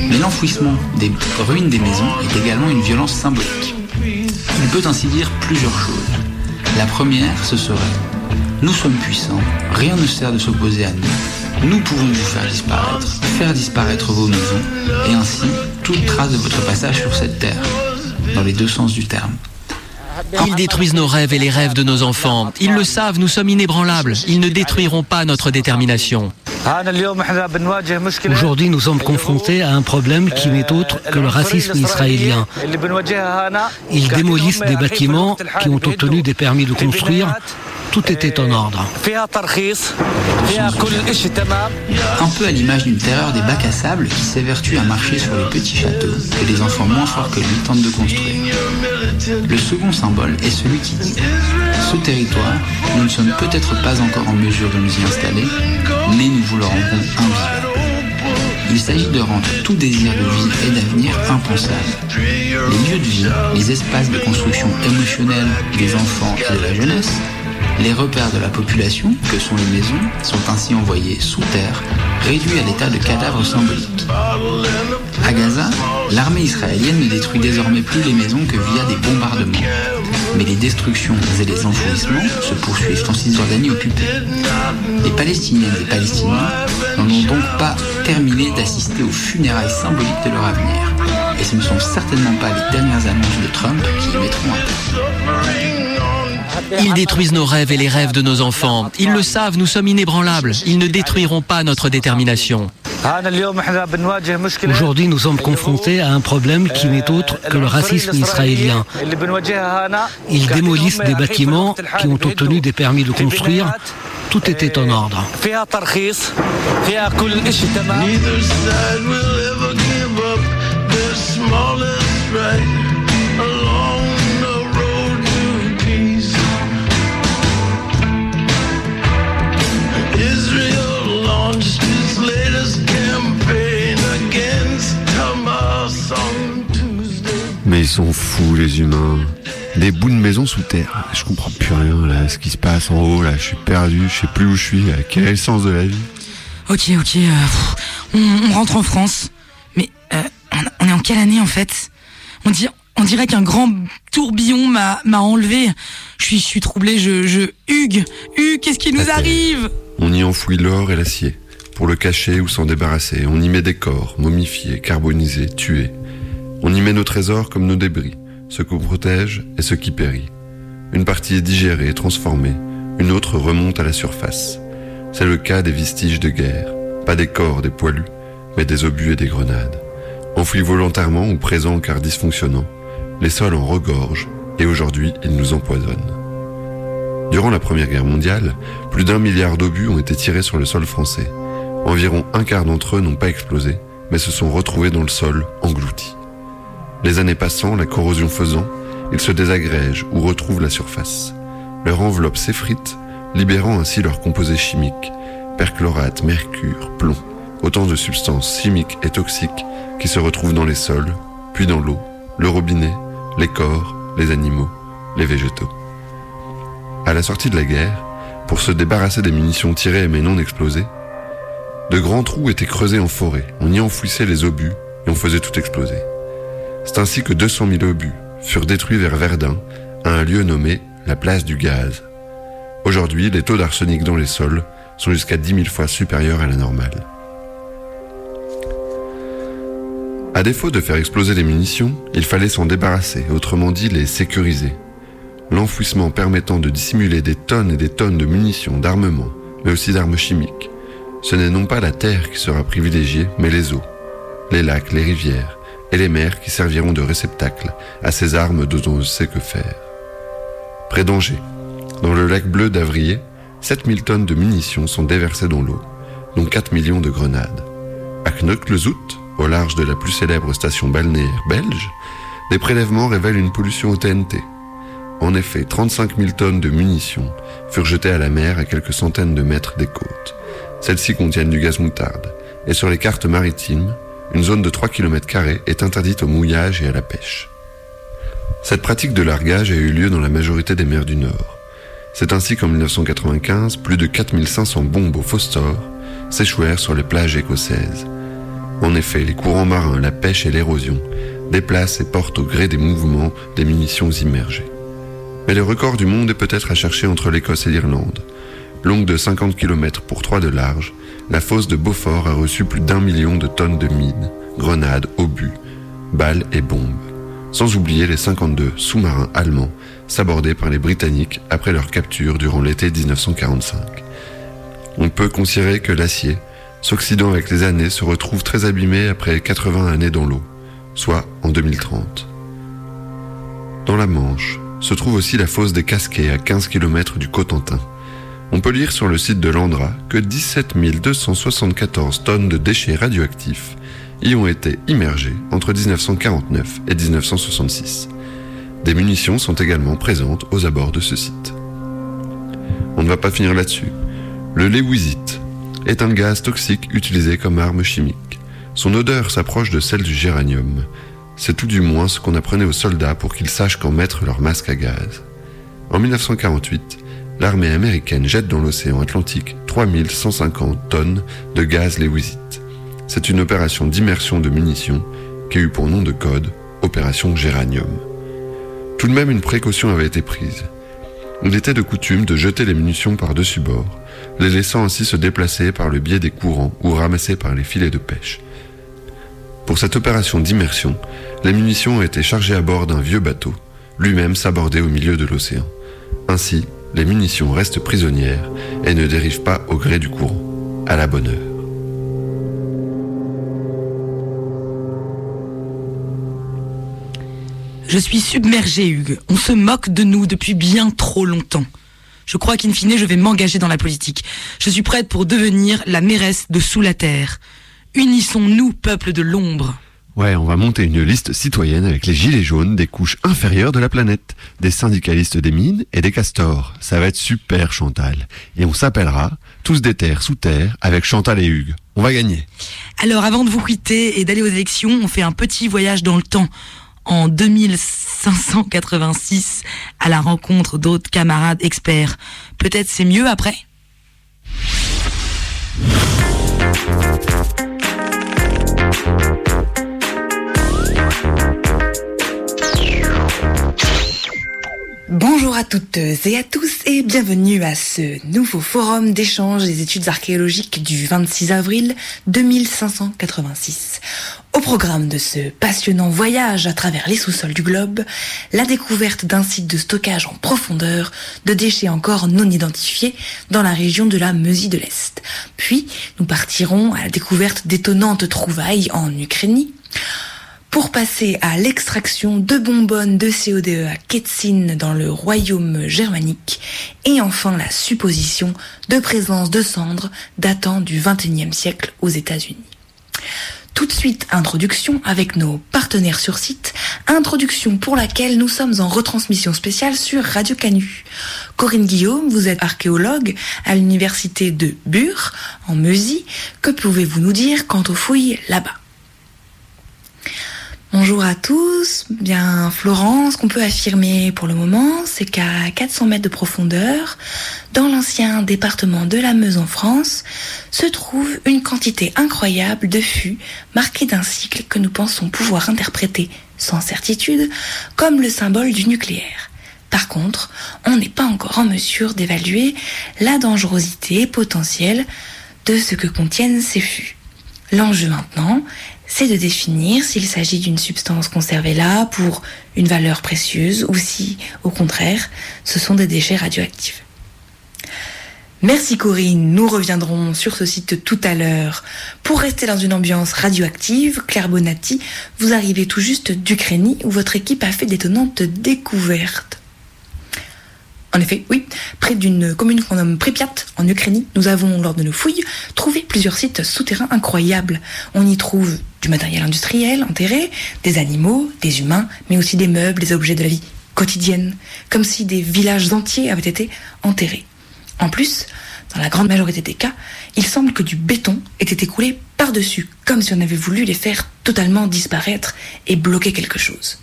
Mais l'enfouissement des ruines des maisons est également une violence symbolique. Il peut ainsi dire plusieurs choses. La première, ce serait Nous sommes puissants, rien ne sert de s'opposer à nous. Nous pouvons vous faire disparaître, faire disparaître vos maisons, et ainsi toute trace de votre passage sur cette terre, dans les deux sens du terme. Ils détruisent nos rêves et les rêves de nos enfants. Ils le savent, nous sommes inébranlables. Ils ne détruiront pas notre détermination. Aujourd'hui, nous sommes confrontés à un problème qui n'est autre que le racisme israélien. Ils démolissent des bâtiments qui ont obtenu des permis de construire. Tout était en ordre. Un peu à l'image d'une terreur des bacs à sable qui s'évertue à marcher sur les petits châteaux que les enfants moins forts que lui tentent de construire. Le second symbole est celui qui dit Ce territoire, nous ne sommes peut-être pas encore en mesure de nous y installer, mais nous vous le rendrons invivable. Il s'agit de rendre tout désir de vie et d'avenir impensable. Les lieux de vie, les espaces de construction émotionnelle des enfants et de la jeunesse, les repères de la population, que sont les maisons, sont ainsi envoyés sous terre, réduits à l'état de cadavres symboliques. À Gaza, l'armée israélienne ne détruit désormais plus les maisons que via des bombardements. Mais les destructions et les enfouissements se poursuivent en Cisjordanie occupée. Les Palestiniennes et Palestiniens n'en ont donc pas terminé d'assister aux funérailles symboliques de leur avenir. Et ce ne sont certainement pas les dernières annonces de Trump qui y mettront un terme. Ils détruisent nos rêves et les rêves de nos enfants. Ils le savent, nous sommes inébranlables. Ils ne détruiront pas notre détermination. Aujourd'hui, nous sommes confrontés à un problème qui n'est autre que le racisme israélien. Ils démolissent des bâtiments qui ont obtenu des permis de construire. Tout était en ordre. Sont fous les humains. Des bouts de maison sous terre. Je comprends plus rien là, ce qui se passe en haut là. Je suis perdu, je sais plus où je suis. là. Quel est le sens de la vie? Ok, ok, euh, pff, on, on rentre en France. Mais euh, on, on est en quelle année en fait? On, dit, on dirait qu'un grand tourbillon m'a m'a enlevé. Je suis, je suis troublé, je, je... Hugues, Hugues, qu'est-ce qui nous Attends. arrive? On y enfouit l'or et l'acier. Pour le cacher ou s'en débarrasser, on y met des corps, momifiés, carbonisés, tués. On y met nos trésors comme nos débris, ce qu'on protège et ce qui périt. Une partie est digérée, transformée, une autre remonte à la surface. C'est le cas des vestiges de guerre, pas des corps des poilus, mais des obus et des grenades. Enfouis volontairement ou présents car dysfonctionnants, les sols en regorgent et aujourd'hui ils nous empoisonnent. Durant la Première Guerre mondiale, plus d'un milliard d'obus ont été tirés sur le sol français. Environ un quart d'entre eux n'ont pas explosé, mais se sont retrouvés dans le sol, engloutis. Les années passant, la corrosion faisant, ils se désagrègent ou retrouvent la surface. Leur enveloppe s'effrite, libérant ainsi leurs composés chimiques, perchlorate, mercure, plomb, autant de substances chimiques et toxiques qui se retrouvent dans les sols, puis dans l'eau, le robinet, les corps, les animaux, les végétaux. À la sortie de la guerre, pour se débarrasser des munitions tirées mais non explosées, de grands trous étaient creusés en forêt, on y enfouissait les obus et on faisait tout exploser. C'est ainsi que 200 000 obus furent détruits vers Verdun, à un lieu nommé la place du gaz. Aujourd'hui, les taux d'arsenic dans les sols sont jusqu'à 10 000 fois supérieurs à la normale. À défaut de faire exploser les munitions, il fallait s'en débarrasser, autrement dit les sécuriser. L'enfouissement permettant de dissimuler des tonnes et des tonnes de munitions, d'armements, mais aussi d'armes chimiques. Ce n'est non pas la terre qui sera privilégiée, mais les eaux, les lacs, les rivières et les mers qui serviront de réceptacle à ces armes dont on ne sait que faire. Près d'Angers, Dans le lac bleu d'Avrier, 7000 tonnes de munitions sont déversées dans l'eau, dont 4 millions de grenades. À Knokke-le-Zout, au large de la plus célèbre station balnéaire belge, des prélèvements révèlent une pollution au TNT. En effet, 35 000 tonnes de munitions furent jetées à la mer à quelques centaines de mètres des côtes. Celles-ci contiennent du gaz moutarde, et sur les cartes maritimes, une zone de 3 km est interdite au mouillage et à la pêche. Cette pratique de largage a eu lieu dans la majorité des mers du Nord. C'est ainsi qu'en 1995, plus de 4500 bombes au phosphore s'échouèrent sur les plages écossaises. En effet, les courants marins, la pêche et l'érosion déplacent et portent au gré des mouvements des munitions immergées. Mais le record du monde est peut-être à chercher entre l'Écosse et l'Irlande. Longue de 50 km pour 3 de large, la fosse de Beaufort a reçu plus d'un million de tonnes de mines, grenades, obus, balles et bombes. Sans oublier les 52 sous-marins allemands sabordés par les Britanniques après leur capture durant l'été 1945. On peut considérer que l'acier, s'oxydant avec les années, se retrouve très abîmé après 80 années dans l'eau, soit en 2030. Dans la Manche se trouve aussi la fosse des Casquets à 15 km du Cotentin. On peut lire sur le site de l'Andra que 17 274 tonnes de déchets radioactifs y ont été immergées entre 1949 et 1966. Des munitions sont également présentes aux abords de ce site. On ne va pas finir là-dessus. Le léwisite est un gaz toxique utilisé comme arme chimique. Son odeur s'approche de celle du géranium. C'est tout du moins ce qu'on apprenait aux soldats pour qu'ils sachent quand mettre leur masque à gaz. En 1948, l'armée américaine jette dans l'océan Atlantique 3150 tonnes de gaz léwisite. C'est une opération d'immersion de munitions qui a eu pour nom de code Opération Géranium. Tout de même, une précaution avait été prise. Il était de coutume de jeter les munitions par-dessus bord, les laissant ainsi se déplacer par le biais des courants ou ramasser par les filets de pêche. Pour cette opération d'immersion, les munitions ont été chargées à bord d'un vieux bateau, lui-même sabordé au milieu de l'océan. Ainsi, les munitions restent prisonnières et ne dérivent pas au gré du courant, à la bonne heure. Je suis submergée, Hugues. On se moque de nous depuis bien trop longtemps. Je crois qu'in fine, je vais m'engager dans la politique. Je suis prête pour devenir la mairesse de Sous la Terre. Unissons-nous, peuple de l'ombre. Ouais, on va monter une liste citoyenne avec les gilets jaunes des couches inférieures de la planète, des syndicalistes des mines et des castors. Ça va être super, Chantal. Et on s'appellera Tous des terres sous terre avec Chantal et Hugues. On va gagner. Alors, avant de vous quitter et d'aller aux élections, on fait un petit voyage dans le temps en 2586 à la rencontre d'autres camarades experts. Peut-être c'est mieux après? Bonjour à toutes et à tous et bienvenue à ce nouveau forum d'échange des études archéologiques du 26 avril 2586. Au programme de ce passionnant voyage à travers les sous-sols du globe, la découverte d'un site de stockage en profondeur de déchets encore non identifiés dans la région de la Meusie de l'Est. Puis, nous partirons à la découverte d'étonnantes trouvailles en Ukraine, pour passer à l'extraction de bonbonnes de CODE à Ketsin dans le royaume germanique et enfin la supposition de présence de cendres datant du XXIe siècle aux États-Unis. Tout de suite, introduction avec nos partenaires sur site, introduction pour laquelle nous sommes en retransmission spéciale sur Radio Canu. Corinne Guillaume, vous êtes archéologue à l'université de Bure, en Meusie. Que pouvez-vous nous dire quant aux fouilles là-bas? Bonjour à tous. Bien, Florence, qu'on peut affirmer pour le moment, c'est qu'à 400 mètres de profondeur, dans l'ancien département de la Meuse en France, se trouve une quantité incroyable de fûts marqués d'un cycle que nous pensons pouvoir interpréter sans certitude comme le symbole du nucléaire. Par contre, on n'est pas encore en mesure d'évaluer la dangerosité potentielle de ce que contiennent ces fûts. L'enjeu maintenant, c'est de définir s'il s'agit d'une substance conservée là pour une valeur précieuse ou si, au contraire, ce sont des déchets radioactifs. Merci Corinne, nous reviendrons sur ce site tout à l'heure. Pour rester dans une ambiance radioactive, Claire Bonatti, vous arrivez tout juste d'Ukraine où votre équipe a fait d'étonnantes découvertes. En effet, oui, près d'une commune qu'on nomme Pripyat, en Ukraine, nous avons, lors de nos fouilles, trouvé plusieurs sites souterrains incroyables. On y trouve du matériel industriel enterré, des animaux, des humains, mais aussi des meubles, des objets de la vie quotidienne, comme si des villages entiers avaient été enterrés. En plus, dans la grande majorité des cas, il semble que du béton ait été coulé par-dessus, comme si on avait voulu les faire totalement disparaître et bloquer quelque chose.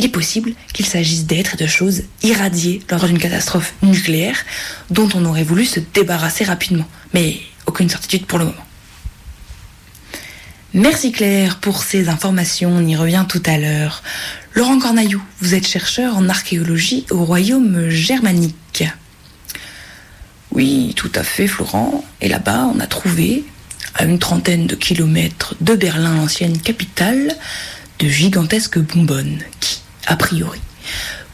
Il est possible qu'il s'agisse d'êtres et de choses irradiés lors d'une catastrophe nucléaire dont on aurait voulu se débarrasser rapidement, mais aucune certitude pour le moment. Merci Claire pour ces informations, on y revient tout à l'heure. Laurent Cornaillou, vous êtes chercheur en archéologie au royaume germanique. Oui, tout à fait, Florent. Et là-bas, on a trouvé, à une trentaine de kilomètres de Berlin, l'ancienne capitale, de gigantesques bonbonnes a priori,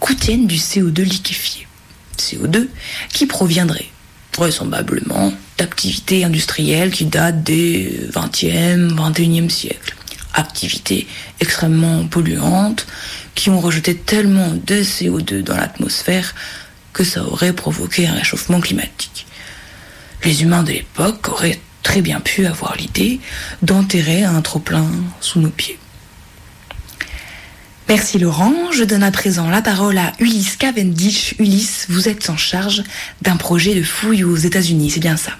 contiennent du CO2 liquéfié. CO2 qui proviendrait vraisemblablement d'activités industrielles qui datent des 20e, 21e siècles. Activités extrêmement polluantes qui ont rejeté tellement de CO2 dans l'atmosphère que ça aurait provoqué un réchauffement climatique. Les humains de l'époque auraient très bien pu avoir l'idée d'enterrer un trop-plein sous nos pieds. Merci Laurent. Je donne à présent la parole à Ulysse Cavendish. Ulysse, vous êtes en charge d'un projet de fouille aux États-Unis, c'est bien ça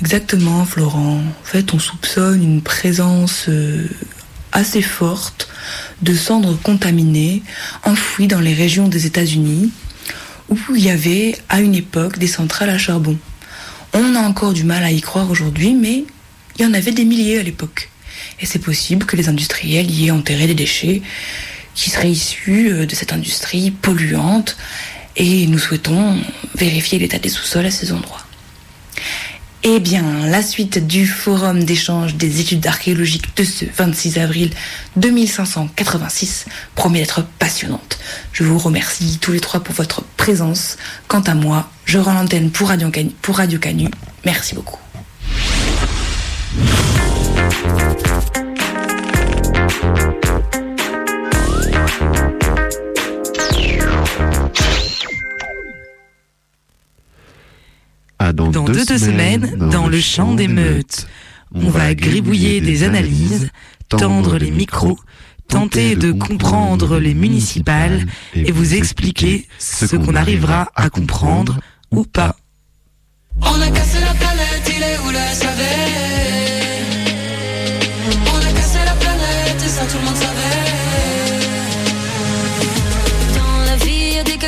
Exactement, Florent. En fait, on soupçonne une présence euh, assez forte de cendres contaminées enfouies dans les régions des États-Unis où il y avait à une époque des centrales à charbon. On a encore du mal à y croire aujourd'hui, mais il y en avait des milliers à l'époque. Et c'est possible que les industriels y aient enterré des déchets qui seraient issus euh, de cette industrie polluante et nous souhaitons vérifier l'état des sous-sols à ces endroits. Eh bien, la suite du forum d'échange des études archéologiques de ce 26 avril 2586 promet d'être passionnante. Je vous remercie tous les trois pour votre présence. Quant à moi, je rends l'antenne pour Radio Canu. Pour Radio Canu. Merci beaucoup. Ah, dans, Dans deux, deux semaines, dans le champ des meutes, on va gribouiller des analyses, tendre les micros, tenter de comprendre les municipales et vous expliquer ce qu'on arrivera à comprendre ou pas. On a cassé la planète, il est où le savait On a cassé la planète et ça tout le monde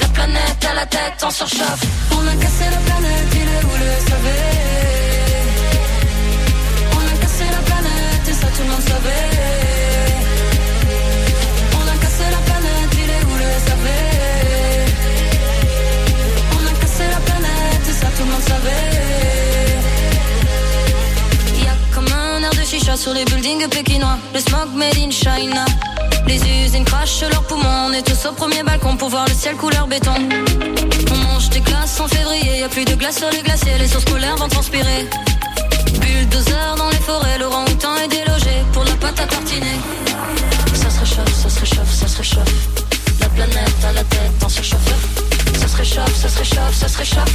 La planète à la tête en surchauffe. On a cassé la planète, il est où le savait On a cassé la planète et ça tout le monde savait On a cassé la planète, il est où le savait On a cassé la planète et ça tout le monde savait Y a comme un air de chicha sur les buildings pékinois. Le smog made in China. Les usines crachent leurs poumons. On est tous au premier balcon pour voir le ciel couleur béton. On mange des glaces en février. Y a plus de glace sur les glaciers. Les sources polaires vont transpirer. Bulldozer dans les forêts. Laurent Houtan est délogé pour la pâte à tartiner. Ça se réchauffe, ça se réchauffe, ça se réchauffe. La planète à la tête en surchauffe. Ça se réchauffe, ça se réchauffe, ça se réchauffe.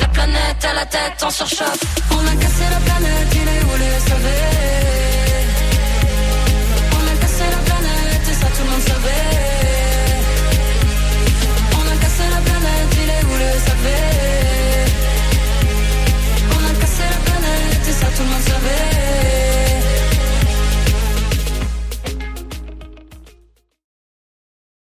La planète à la tête en surchauffe. On a cassé la planète, il est où le savait tout le monde savait. On a cassé la planète, il est où le savait. On a cassé la planète, et ça tout le monde savait.